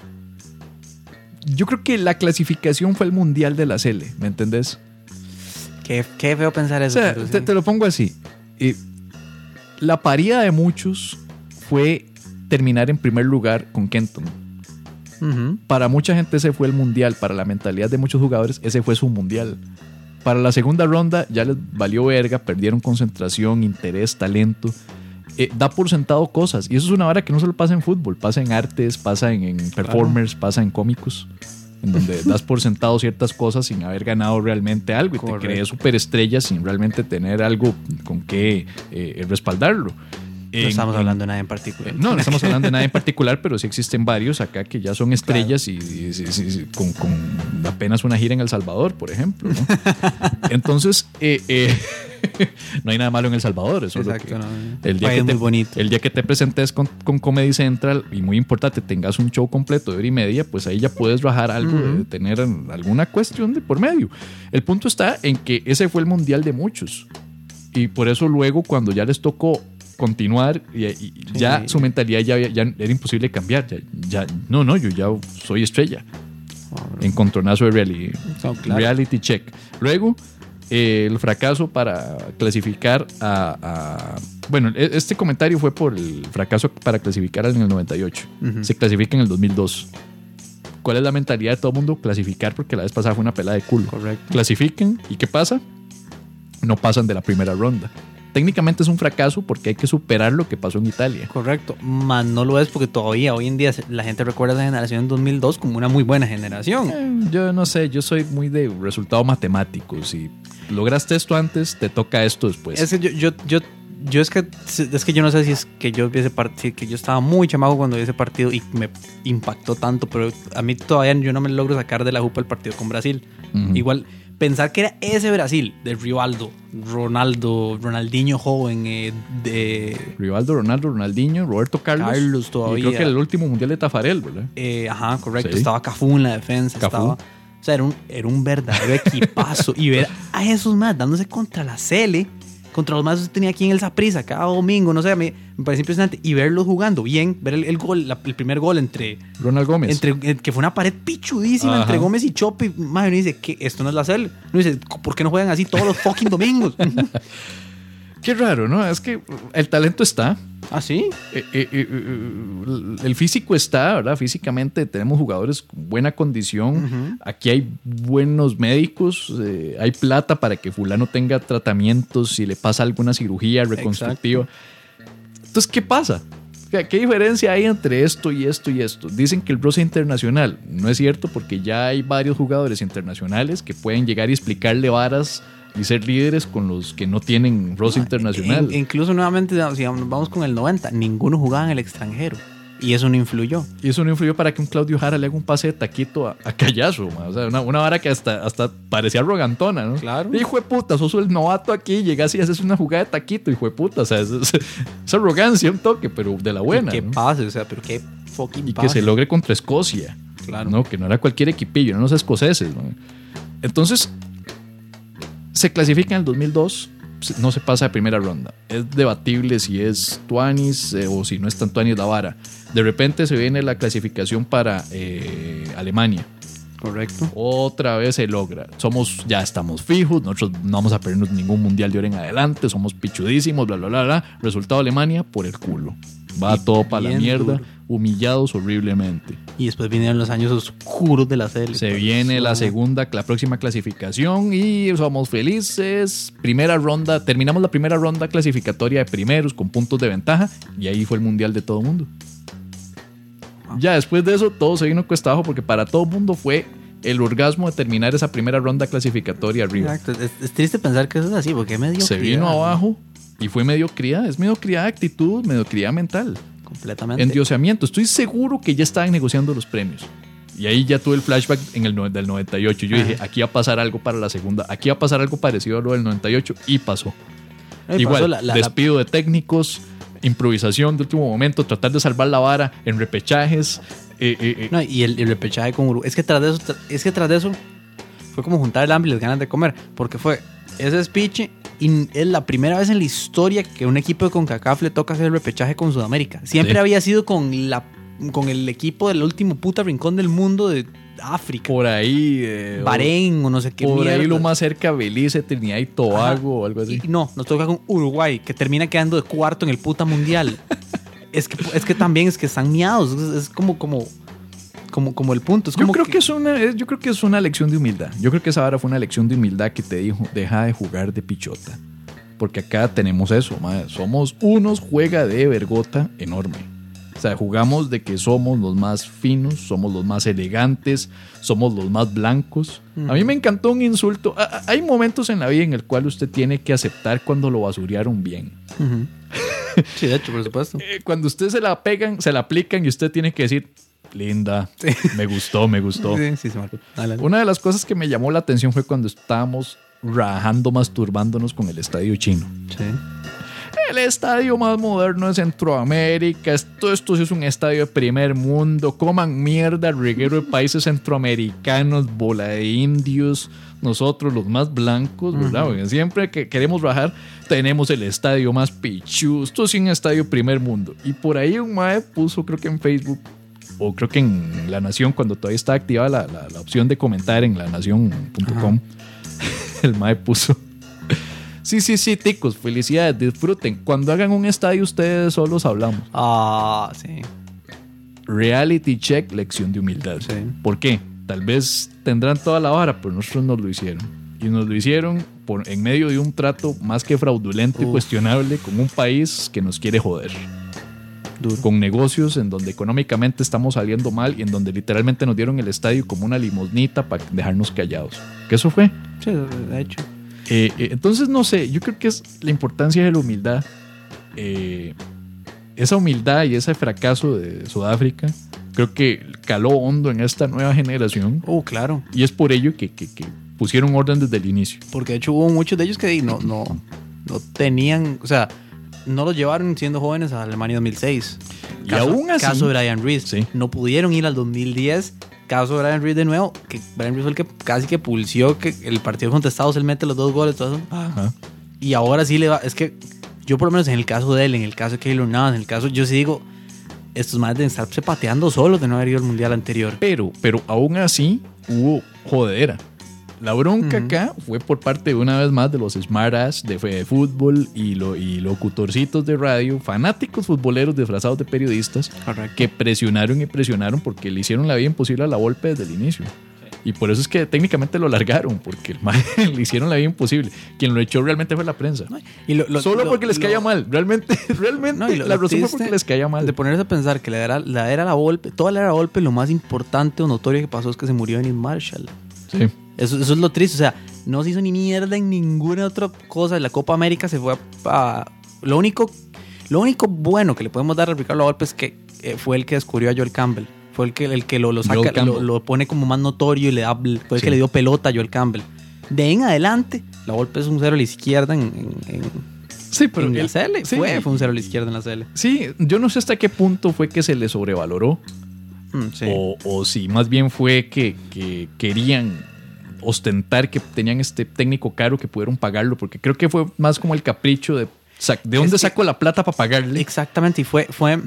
yo creo que la clasificación fue el mundial de la Cele, ¿me entendés? qué, qué feo pensar O eso. sea, sí. te, te lo pongo así. Eh, la parida de muchos fue terminar en primer lugar con Kenton. Para mucha gente ese fue el mundial, para la mentalidad de muchos jugadores ese fue su mundial. Para la segunda ronda ya les valió verga, perdieron concentración, interés, talento. Eh, da por sentado cosas. Y eso es una vara que no solo pasa en fútbol, pasa en artes, pasa en, en performers, pasa en cómicos, en donde <laughs> das por sentado ciertas cosas sin haber ganado realmente algo y Correcto. te crees superestrella sin realmente tener algo con que eh, respaldarlo. No estamos hablando de nada en particular. No, no estamos hablando de nada en particular, pero sí existen varios acá que ya son estrellas y, y- sí, sí, sí, con, con apenas una gira en El Salvador, por ejemplo. ¿no? <laughs> Entonces, eh, eh, <laughs> no hay nada malo en El Salvador. Eso Exacto, que- no. el, día que te, bonito. el día que te presentes con, con Comedy Central y muy importante, tengas un show completo de hora y media, pues ahí ya puedes rajar algo, de tener alguna cuestión de por medio. El punto está en que ese fue el mundial de muchos. Y por eso luego cuando ya les tocó continuar, y, y ya su mentalidad ya, ya era imposible cambiar. Ya, ya- no, no, yo ya soy estrella. Encontronazo de reality, claro. reality check. Luego, eh, el fracaso para clasificar a, a- Bueno, e- este comentario fue por el fracaso para clasificar en el 98. Se clasifica en el 2002. ¿Cuál es la mentalidad de todo el mundo? Clasificar porque la vez pasada fue una pelada de culo. Correcto. Clasifiquen y ¿qué pasa? No pasan de la primera ronda. Técnicamente es un fracaso porque hay que superar lo que pasó en Italia. Correcto, más no lo es porque todavía hoy en día la gente recuerda a esa generación en 2002 como una muy buena generación. Eh, Yo no sé, yo soy muy de resultados matemáticos. Si lograste esto antes, te toca esto después. Es que yo, yo, yo, yo es que es que yo no sé si es que yo vi ese partido, que yo estaba muy chamaco cuando vi ese partido y me impactó tanto, pero a mí todavía yo no me logro sacar de la jupa el partido con Brasil. Igual pensar que era ese Brasil de Rivaldo, Ronaldo, Ronaldinho joven, eh, de Rivaldo, Ronaldo, Ronaldinho, Roberto Carlos. Carlos Y todavía. creo que el último mundial de Tafarel, ¿verdad? Eh, ajá, correcto. Sí. Estaba Cafú en la defensa. Cafú. Estaba, o sea, era un, era un verdadero <laughs> equipazo. y ver a esos más dándose contra la Cele, contra los más que tenía aquí en el Saprissa cada domingo, no sé, mí me parece impresionante. Y verlos jugando bien, ver el, el gol, la- el primer gol entre, Ronald Gómez. entre eh, que fue una pared pichudísima Ajá. entre Gómez y Chope. Madre, uno dice que esto no es la Cele. Uno dice, ¿por qué no juegan así todos los fucking domingos? <laughs> Qué raro, ¿no? Es que el talento está. ¿Ah, sí? Eh, eh, eh, el físico está, ¿verdad? Físicamente tenemos jugadores con buena condición. Aquí hay buenos médicos. hay plata para que fulano tenga tratamientos si le pasa alguna cirugía reconstructiva. Entonces, ¿qué pasa? ¿Qué, qué diferencia hay entre esto y esto y esto? Dicen que el roce internacional no es cierto porque ya hay varios jugadores internacionales que pueden llegar y explicarle varas y ser líderes con los que no tienen roce internacional. In- incluso nuevamente, si vamos con el 90, ninguno jugaba en el extranjero. Y eso no influyó. Y eso no influyó para que un Claudio Jara le haga un pase de taquito a, a Callazo, ma. O sea, una, una vara que hasta, hasta parecía arrogantona, ¿no? Claro. Hijo de puta, sos el novato aquí, llegas y haces una jugada de taquito, hijo de puta. O sea, es, es- es arrogancia, un toque, pero de la buena. Que ¿no? pase, o sea, pero qué fucking Y que se logre contra Escocia. Claro. ¿no? Que no era cualquier equipillo, no los escoceses. ¿no? Entonces, se clasifica en el 2002, se- no se pasa de primera ronda. Es debatible si es Tuanis eh, o si no es tan Tuanis la vara. De repente se viene la clasificación para eh, Alemania. Correcto. Otra vez se logra. Somos, ya estamos fijos, nosotros no vamos a perdernos ningún mundial de ahora en adelante, somos pichudísimos, bla, bla, bla, bla. Resultado Alemania por el culo. Va todo para la mierda, duro. humillados horriblemente. Y después vinieron los años oscuros de la serie. Se viene la segunda, la próxima clasificación y somos felices. Primera ronda, terminamos la primera ronda clasificatoria de primeros con puntos de ventaja y ahí fue el mundial de todo el mundo. Ya después de eso todo se vino cuesta abajo porque para todo el mundo fue el orgasmo de terminar esa primera ronda clasificatoria arriba. Exacto. Es, es triste pensar que eso es así, porque medio. Se vino abajo y fue mediocridad, es mediocridad de actitud, mediocridad mental. Completamente. Endioseamiento. Estoy seguro que ya estaban negociando los premios. Y ahí ya tuve el flashback en el del 98. Yo Ajá. dije, aquí va a pasar algo para la segunda. Aquí va a pasar algo parecido a lo del 98 y pasó. Y Igual, pasó la- la- la- despido de técnicos, improvisación de último momento, tratar de salvar la vara en repechajes. eh, eh, eh, No, y el, el repechaje con Uruguay. Es que tras de eso, es que tras de eso fue como juntar el hambre y las ganas de comer. Porque fue ese speech y es la primera vez en la historia que un equipo de CONCACAF le toca hacer el repechaje con Sudamérica. Siempre Sí. había sido con la con el equipo del último puta rincón del mundo de África. por ahí. eh, Bahrein o no sé qué Por ahí lo más cerca, Belice, Trinidad y Tobago o algo así. Y no, nos toca con Uruguay, que termina quedando de cuarto en el puta mundial. <laughs> es, que, es que también es que están miados. Es, es como, como, como, como el punto. Es Yo como creo que es una, yo creo que es una lección de humildad. Yo creo que esa vara fue una lección de humildad que te dijo, deja de jugar de pichota. Porque acá tenemos eso, mae. somos unos juega de vergota enorme. O sea, jugamos de que somos los más finos, somos los más elegantes, somos los más blancos. A mí me encantó un insulto. A- a- Hay momentos en la vida en el cual usted tiene que aceptar cuando lo basurearon bien. Ujú. <laughs> Sí, de hecho, por supuesto. Eh, cuando usted se la pegan, se la aplican y usted tiene que decir, linda, me gustó, me gustó. Sí, sí. Adelante. Una de las cosas que me llamó la atención fue cuando estábamos rajando, masturbándonos con el estadio chino. Sí. El estadio más moderno de Centroamérica. Esto, esto sí es un estadio de primer mundo. Coman mierda, reguero de países centroamericanos, bola de indios. Nosotros, los más blancos, ¿verdad? Siempre que queremos bajar, tenemos el estadio más pichu. Esto sí es un estadio primer mundo. Y por ahí un mae puso, creo que en Facebook, o creo que en La Nación, cuando todavía está activada la, la- la opción de comentar en lanación.com, <laughs> el mae puso. Sí, sí, sí, ticos, felicidades, disfruten. Cuando hagan un estadio, ustedes solos hablamos. Ah, sí. Reality check, lección de humildad. Sí. ¿Por qué? Tal vez tendrán toda la vara, pero nosotros nos lo hicieron. Y nos lo hicieron por, en medio de un trato más que fraudulento y cuestionable con un país que nos quiere joder. Duro. Con negocios en donde económicamente estamos saliendo mal y en donde literalmente nos dieron el estadio como una limosnita para dejarnos callados. ¿Qué eso fue? Sí, de hecho. Eh, eh, entonces, no sé, yo creo que es la importancia de la humildad. Eh, esa humildad y ese fracaso de Sudáfrica, creo que caló hondo en esta nueva generación. Oh, claro. Y es por ello que, que- que pusieron orden desde el inicio. Porque de hecho hubo muchos de ellos que no, no, no tenían, o sea, no los llevaron siendo jóvenes a Alemania 2006. Y aún así- Caso de Brian Reese. Sí. No pudieron ir al 2010. Caso de Brian Reese de nuevo, que Brian Reese fue el que casi que pulsió que el partido contra Estados él mete los dos goles, todo eso. Ah. Y ahora sí le va, es que yo por lo menos en el caso de él, en el caso de Keylor Navas, en el caso, yo sí digo, estos más deben estarse pateando solos de no haber ido al mundial anterior. Pero, pero aún así hubo jodera. La bronca acá fue por parte de una vez más de los smartass de, fe- de fútbol y, lo, y locutorcitos de radio, fanáticos futboleros disfrazados de periodistas, Correcto. que presionaron y presionaron porque le hicieron la vida imposible a la Volpe desde el inicio. Y por eso es que técnicamente lo largaron, porque el mae <laughs> le hicieron la vida imposible. Quien lo echó realmente fue la prensa. Y lo- lo- Solo lo- porque les caía mal. Realmente, <laughs> realmente No, y la razón fue porque les caía mal. De ponerse a pensar que la era la, era la Volpe, toda la era Volpe, lo más importante o notorio que pasó es que se murió Dennis Marshall. Sí. Eso, eso es lo triste, o sea, no se hizo ni mierda en ninguna otra cosa. La Copa América se fue a... a- lo, único, lo único bueno que le podemos dar a Ricardo Volpe es que eh, fue el que descubrió a Joel Campbell. Fue el que, el que lo, lo saca, lo, lo pone como más notorio y le da, fue el Sí. que le dio pelota a Joel Campbell. De en adelante, la Volpe es un cero a la izquierda en, en, en- Sí, pero en la CL. sí. Fue, fue un cero a la izquierda en la CL. Sí, yo no sé hasta qué punto fue que se le sobrevaloró Mm, sí. o, o si más bien fue que, que querían ostentar que tenían este técnico caro que pudieron pagarlo, porque creo que fue más como el capricho de de dónde saco la plata para pagarle. Exactamente, y fue, fue,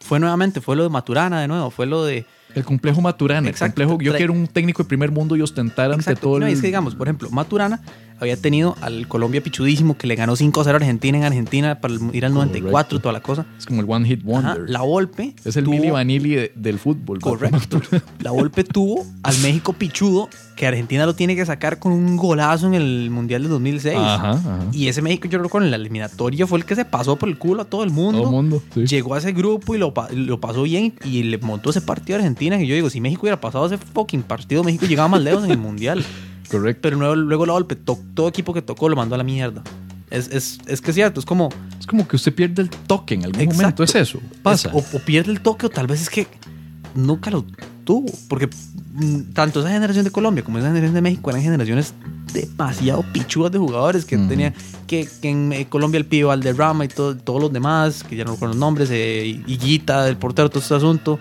fue nuevamente, fue lo de Maturana de nuevo, fue lo de... El complejo Maturana, el Exacto. complejo, yo quiero un técnico de primer mundo y ostentar ante Exacto. todo No, el... es que digamos, por ejemplo, Maturana había tenido al Colombia pichudísimo que le ganó 5-0 a Argentina en Argentina para ir al 94, Correcto. toda la cosa. Es como el one hit wonder. Ajá, la Volpe. es el tuvo- Milli Vanilli de- del fútbol. Correcto. La Volpe tuvo al México pichudo que Argentina lo tiene que sacar con un golazo en el Mundial del 2006. Ajá, ajá. Y ese México, yo recuerdo, en la eliminatoria fue el que se pasó por el culo a todo el mundo. Todo el mundo. sí. Llegó a ese grupo y lo, pa- lo pasó bien y le montó ese partido a Argentina. Que yo digo, si México hubiera pasado ese fucking partido, México llegaba más lejos en el mundial. <laughs> Correcto. Pero luego, luego la golpe, to- todo equipo que tocó lo mandó a la mierda. Es, es, es que es cierto, es como. Es como que usted pierde el toque en algún Exacto. momento. Es eso. Pasa. es- o, o pierde el toque, o tal vez es que nunca lo tuvo. Porque mm, tanto esa generación de Colombia como esa generación de México eran generaciones demasiado pichudas de jugadores que tenían. Que, que en eh, Colombia el pibe Valderrama y todo- todos los demás, que ya no recuerdo los nombres, eh, Higuita, el portero, todo este asunto.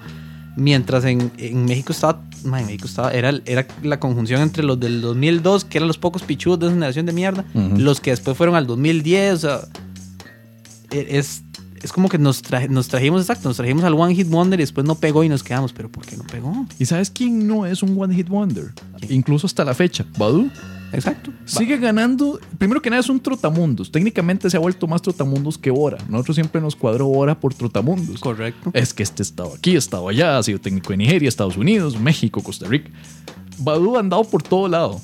Mientras en, en México estaba, ma, en México estaba, era, era la conjunción entre los del 2002, que eran los pocos pichudos de esa generación de mierda, los que después fueron al 2010, o sea, e- es, es como que nos, traje- nos trajimos, exacto, nos trajimos al One Hit Wonder y después no pegó y nos quedamos, pero ¿por qué no pegó? ¿Y sabes quién no es un one hit wonder? Incluso hasta la fecha. Badu. Exacto. Sigue ganando. Primero que nada es un trotamundos. Técnicamente se ha vuelto más trotamundos que Bora. Nosotros siempre nos cuadró Bora por trotamundos. Correcto. Es que este estaba aquí, estaba allá, ha sido técnico de Nigeria, Estados Unidos, México, Costa Rica. Badu ha andado por todo lado.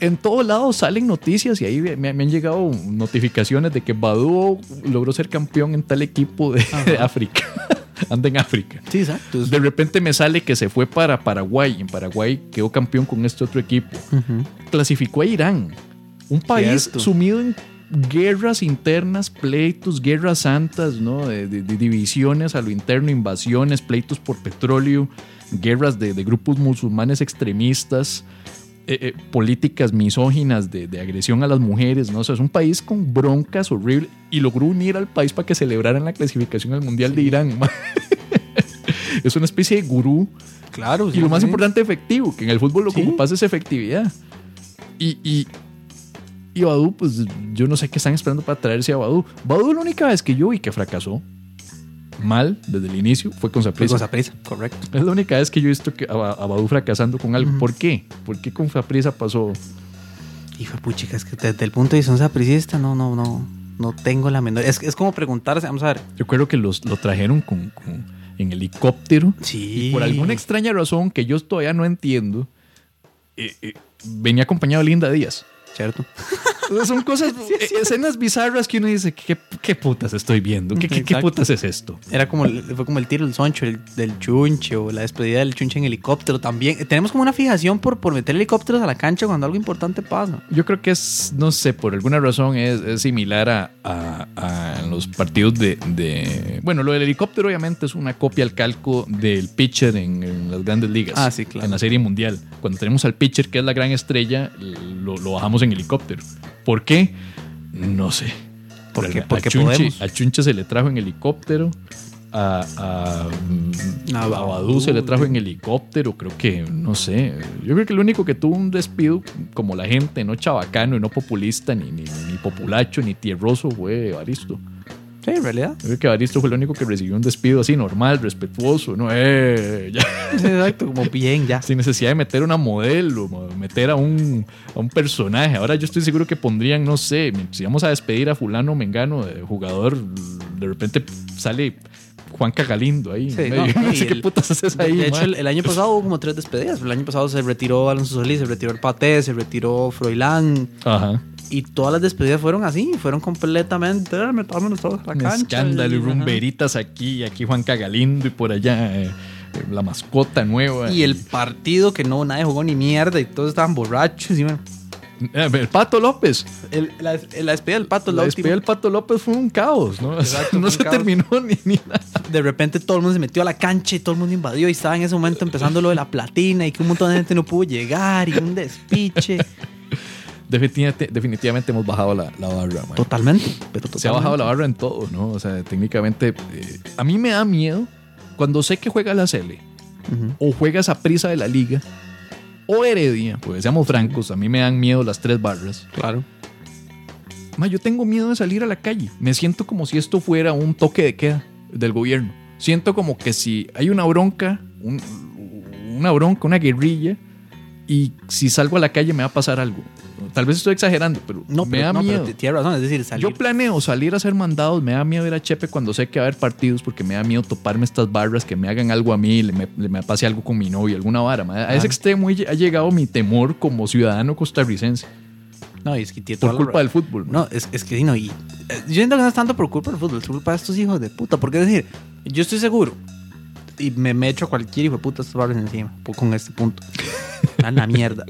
En todo lado salen noticias y ahí me, me han llegado notificaciones de que Badu logró ser campeón en tal equipo de, de África. <laughs> Anda en África. Sí, exacto. De repente me sale que se fue para Paraguay. En Paraguay quedó campeón con este otro equipo. Clasificó a Irán. Un país Cierto. sumido en guerras internas, pleitos, guerras santas, ¿no? De, de- de divisiones a lo interno, invasiones, pleitos por petróleo, guerras de, de grupos musulmanes extremistas. Eh, eh, políticas misóginas de, de agresión a las mujeres, ¿no? O sea, es un país con broncas horribles y logró unir al país para que celebraran la clasificación al Mundial de Irán. <laughs> es una especie de gurú Claro. y lo más importante, efectivo, que en el fútbol lo que Sí. ocupas es efectividad. Y, y, y Badú, pues yo no sé qué están esperando para traerse a Badú. Badú la única vez que yo vi que fracasó mal desde el inicio fue con Saprissa. Con prisa, correcto. Es la única vez que yo he visto que a, a Badú fracasando con algo. ¿Por qué? ¿Por qué con Saprissa pasó? Hijo de puchica, es que desde el punto de vista de un sapricista, no, no, no, no tengo la menor. Es, es como preguntarse, vamos a ver. Yo creo que los, lo trajeron con, con- en helicóptero. Sí. Y por alguna extraña razón que yo todavía no entiendo, eh, eh, venía acompañado de Linda Díaz. Cierto. <laughs> Entonces son cosas, eh, escenas bizarras que uno dice, ¿qué, qué putas estoy viendo? ¿Qué, qué, qué Exacto. putas es esto? Era como, el- fue como el tiro del soncho el- del chunche o la despedida del chunche en helicóptero también. Tenemos como una fijación por, por meter helicópteros a la cancha cuando algo importante pasa. Yo creo que es, no sé, por alguna razón es, es similar a, a- a los partidos de, de- Bueno, lo del helicóptero obviamente es una copia al calco del pitcher en, en las grandes ligas. Ah, sí, claro. En la serie mundial. Cuando tenemos al pitcher, que es la gran estrella, lo, lo bajamos en helicóptero. ¿Por qué? No sé. Porque- a porque Chunche, podemos. a Chunche se le trajo en helicóptero. A, a, mm, A a se le trajo en helicóptero, creo que, no sé. Yo creo que el único que tuvo un despido como la gente, no chabacano y no populista, ni, ni, ni populacho, ni tierroso, fue Evaristo. Sí, en realidad. Creo que Evaristo fue el único que recibió un despido así normal, respetuoso, ¿no? Eh, ya, <laughs> Exacto, como bien, ya. sin necesidad de meter una modelo, mo- meter a un, a un personaje. Ahora yo estoy seguro que pondrían, no sé, si vamos a despedir a fulano Mengano, de jugador, de repente sale Juan Cagalindo ahí. Sí, no, <laughs> qué putas haces ahí. de hecho, el, el año pasado hubo como tres despedidas. El año pasado se retiró Alonso Solís, se retiró el Paté, se retiró Froilán. Ajá. Y todas las despedidas fueron así, fueron completamente. "Ah, Metámonos todos a la cancha. escándalo y rumberitas aquí, y aquí Juan Cagalindo y por allá eh, eh, la mascota nueva. Y el partido que no, nadie jugó ni mierda y todos estaban borrachos. Y bueno, Eh, el Pato López. el- la, la despedida del pato, La la despedida del. Pato López fue un caos, ¿no? Exacto, no se caos. terminó ni, ni nada. De repente todo el mundo se metió a la cancha y todo el mundo invadió. Y estaba en ese momento empezando lo de la platina y que un montón de gente no pudo llegar y un despiche. <laughs> Definitivamente, definitivamente hemos bajado la, la barra, man. Totalmente. Pero totalmente. Se ha bajado la barra en todo, ¿no? O sea, técnicamente. eh, a mí me da miedo cuando sé que juega la Cele o juega esa prisa de la liga o Heredia, porque seamos francos, a mí me dan miedo las tres barras. Claro. Ma, yo tengo miedo de salir a la calle. Me siento como si esto fuera un toque de queda del gobierno. Siento como que si hay una bronca, un- una bronca, una guerrilla, y si salgo a la calle me va a pasar algo. Tal vez estoy exagerando, pero No, me pero, da no, pero miedo. t- tiene razón. Es decir, salir. Yo planeo salir a hacer mandados, me da miedo ir a Chepe cuando sé que va a haber partidos porque me da miedo toparme estas barras, que me hagan algo a mí, le me, le me pase algo con mi novio, alguna vara. A ese extremo ha llegado mi temor como ciudadano costarricense no, y es que tiene por la culpa del fútbol. No, es, es que sí, no. Y, eh, yo siento que no es tanto por culpa del fútbol, es culpa de estos hijos de puta. Porque es decir, yo estoy seguro y me, me echo a cualquier hijo de puta estos encima con este punto. <laughs> A la mierda.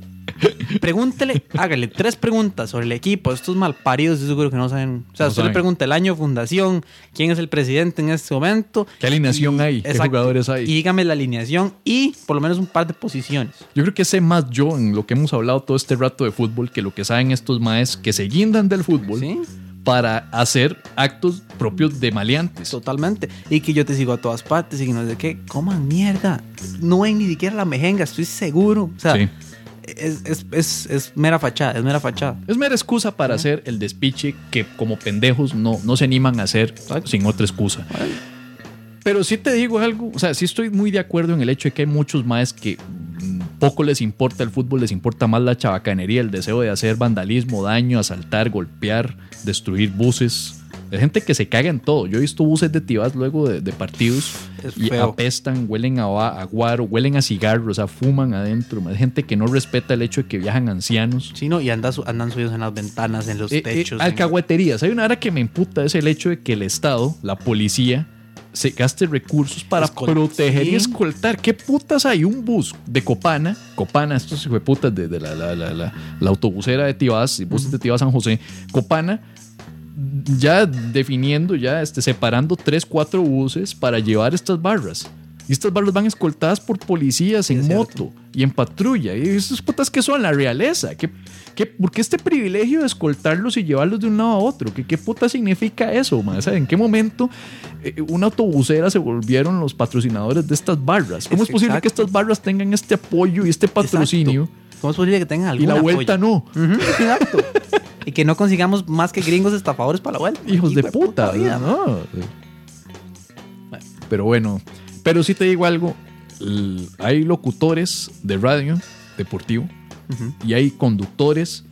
Pregúntele, hágale tres preguntas sobre el equipo. Estos malparidos, yo seguro que no saben. O sea, No usted le pregunta el año fundación, quién es el presidente en este momento. ¿Qué alineación y- hay? ¿Qué jugadores hay? Y dígame la alineación y por lo menos un par de posiciones. Yo creo que sé más yo en lo que hemos hablado todo este rato de fútbol que lo que saben estos maes que se guindan del fútbol ¿Sí? para hacer actos propios de maleantes. Totalmente. Y que yo te sigo a todas partes y que no sé qué. Coman mierda. No ven ni siquiera la mejenga, estoy seguro. O sea, Sí. Es, es, es, es mera fachada, es mera fachada. Es mera excusa para hacer el despiche que como pendejos no, no se animan a hacer sin otra excusa. Pero sí te digo algo, o sea, sí estoy muy de acuerdo en el hecho de que hay muchos más que mm, poco les importa el fútbol, les importa más la chabacanería, el deseo de hacer vandalismo, daño, asaltar, golpear, destruir buses. Hay gente que se caga en todo. Yo he visto buses de tibas luego de, de partidos Es y feo. apestan, huelen a, a guaro, huelen a cigarros, o sea, fuman adentro. Hay gente que no respeta el hecho de que viajan ancianos. Sí, no, y anda su- andan subidos en las ventanas, en los Eh, eh, techos. en- alcahueterías. Hay una área que me imputa, es el hecho de que el Estado, la policía, se gaste recursos para Escol- proteger y escoltar. ¿Qué putas hay? Un bus de Copana, Copana, estos hijos de putas de, la, la, la, la- autobusera de Tibás, buses de Tibás San José, Copana, ya definiendo, ya este, separando tres, cuatro buses para llevar estas barras. Y estas barras van escoltadas por policías en moto y en patrulla. Y esas putas que son la realeza. ¿Qué, qué, ¿Por qué este privilegio de escoltarlos y llevarlos de un lado a otro? ¿Qué, qué puta significa eso? ma? ¿Sabe? ¿En qué momento eh, una autobusera se volvieron los patrocinadores de estas barras? ¿Cómo es, Es posible que estas barras tengan este apoyo y este patrocinio Exacto. ¿Cómo es posible que tengan y algún la vuelta apoyo? no? Exacto. y que no consigamos más que gringos estafadores para la vuelta. Hijos de puta, vida. ¿no? Pero bueno, pero sí te digo algo, hay locutores de radio deportivo y hay conductores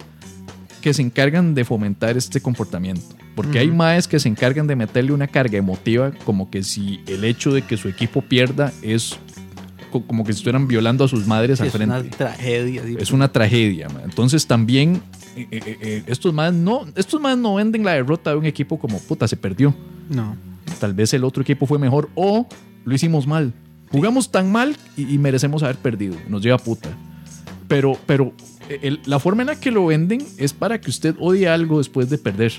que se encargan de fomentar este comportamiento. Porque hay maes que se encargan de meterle una carga emotiva como que si el hecho de que su equipo pierda es co- como que si estuvieran violando a sus madres Sí, al es frente. una tragedia. sí. Es una tragedia, man. Entonces también eh, eh, eh, estos más no, estos más no venden la derrota de un equipo como puta, se perdió. No. Tal vez el otro equipo fue mejor o lo hicimos mal. Jugamos tan mal y, y merecemos haber perdido. Nos lleva puta. Pero, pero el- la forma en la que lo venden es para que usted odie algo después de perder.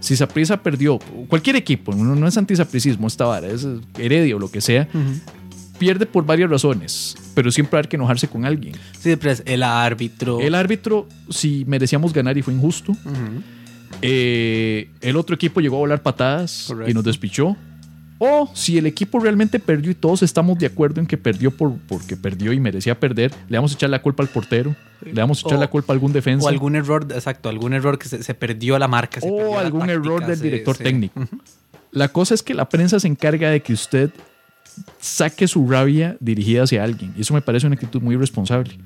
Si Saprissa perdió, cualquier equipo, no, no es antisapricismo esta vara, es heredia o lo que sea, pierde por varias razones, pero siempre hay que enojarse con alguien. Sí, pero es el árbitro. El árbitro, si merecíamos ganar y fue injusto, eh, el otro equipo llegó a volar patadas Correcto. y nos despichó. O si el equipo realmente perdió y todos estamos de acuerdo en que perdió por, porque perdió y merecía perder, le vamos a echar la culpa al portero, le vamos a echar O- la culpa a algún defensa O algún error, exacto, algún error que se, se perdió la marca. se o algún táctica, error del director técnico. La cosa es que la prensa se encarga de que usted saque su rabia dirigida hacia alguien. Y eso me parece una actitud muy irresponsable.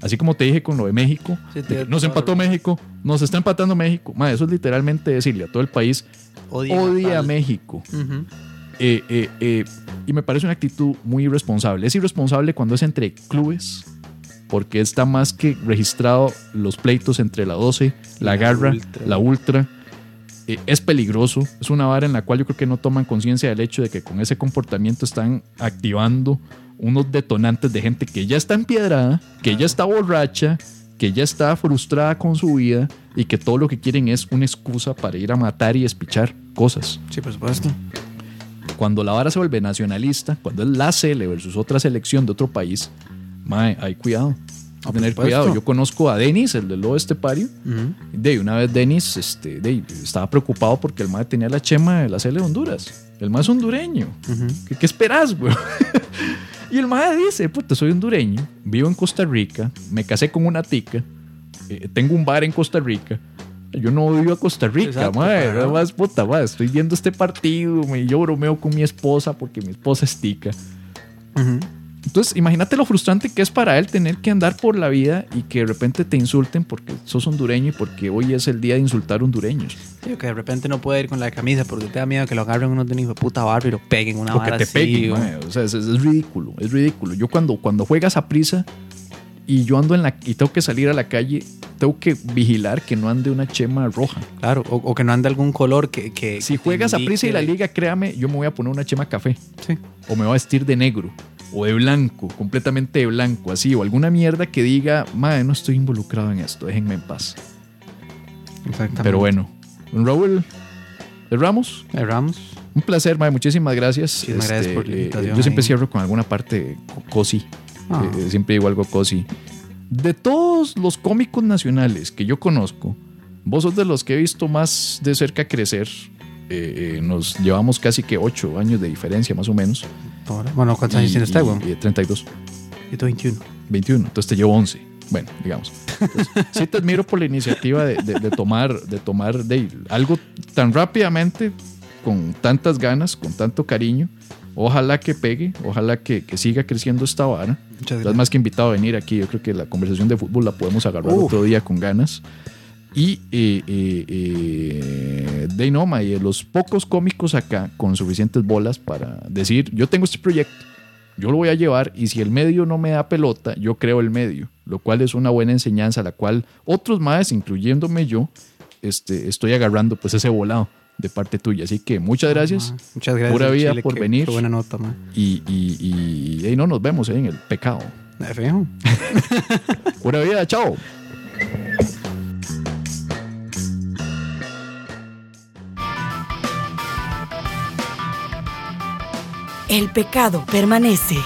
Así como te dije con lo de México, Sí, de nos empató México, nos está empatando México. Ma, eso es literalmente decirle a todo el país, Odia, odia a. México. Eh, eh, eh, y me parece una actitud muy irresponsable. Es irresponsable cuando es entre clubes, porque está más que registrado los pleitos entre la 12, la, La Garra, Ultra. la Ultra. Eh, es peligroso, es una vara en la cual yo creo que no toman conciencia del hecho de que con ese comportamiento están activando unos detonantes de gente que ya está empiedrada, que ya está borracha, que ya está frustrada con su vida y que todo lo que quieren es una excusa para ir a matar y espichar cosas Sí, por supuesto. Cuando la vara se vuelve nacionalista, cuando es la Cele versus otra selección de otro país, mae, hay cuidado. Tener cuidado. Yo conozco a Denis, el del lobo estepario. Ujú. De una vez Denis este, de, estaba preocupado porque el mae tenía la chema de la Cele de Honduras. El mae es hondureño. Ujú. ¿Qué, qué esperas, güey? <laughs> y el mae dice, puta, soy hondureño, vivo en Costa Rica, me casé con una tica, eh, tengo un bar en Costa Rica. Yo no vivo a Costa Rica, Exacto, nada. más, puta, mae, estoy viendo este partido, me, yo bromeo con mi esposa porque mi esposa es tica. Ujú. Entonces, imagínate lo frustrante que es para él tener que andar por la vida y que de repente te insulten porque sos hondureño y porque hoy es el día de insultar hondureños. Sí, que de repente no puede ir con la camisa porque te da miedo que lo agarren unos de un hijo de puta barrio y lo peguen una o que te así, peguen, o- O sea, es, es- es ridículo, es ridículo. Yo cuando, cuando juegas a prisa y yo ando en la y tengo que salir a la calle, tengo que vigilar que no ande una chema roja. Claro, o, o que no ande algún color que... que Si juegas a prisa y la liga, créame, yo me voy a poner una chema café Sí. o me voy a vestir de negro o de blanco, completamente de blanco, así, o alguna mierda que diga, madre, no estoy involucrado en esto, déjenme en paz. Exactamente. Pero bueno, Raúl de Ramos, Erramos. un placer, mae, muchísimas gracias. Este, Muchísimas gracias por la eh, invitación yo siempre ahí. cierro con alguna parte co- cosi. Ah. Eh, eh, siempre digo algo cosi. De todos los cómicos nacionales que yo conozco, vos sos de los que he visto más de cerca crecer. Eh, eh, nos llevamos casi que 8 años de diferencia, más o menos. Bueno, ¿cuántos años Y- tienes y- güey? y 32. Yo tengo 21. 21, entonces te llevo 11. Bueno, digamos. Entonces, <laughs> sí te admiro por la iniciativa de, de- de tomar, de tomar de algo tan rápidamente, con tantas ganas, con tanto cariño. Ojalá que pegue, ojalá que, que siga creciendo esta vara. Muchas Estás más que invitado a venir aquí. Yo creo que la conversación de fútbol la podemos agarrar Uf. otro día con ganas. Y eh, eh, eh, de Inoma y los pocos cómicos acá con suficientes bolas para decir, yo tengo este proyecto, yo lo voy a llevar y si el medio no me da pelota, yo creo el medio, lo cual es una buena enseñanza, la cual otros más, incluyéndome yo, este, estoy agarrando pues ese volado de parte tuya. Así que muchas gracias Ah, Muchas gracias. Pura vida Chile, por qué- venir. Qué buena nota, man. y, y, y, y no nos vemos eh, en el pecado. Eh, fijo. <laughs> Pura vida, chao. El pecado permanece.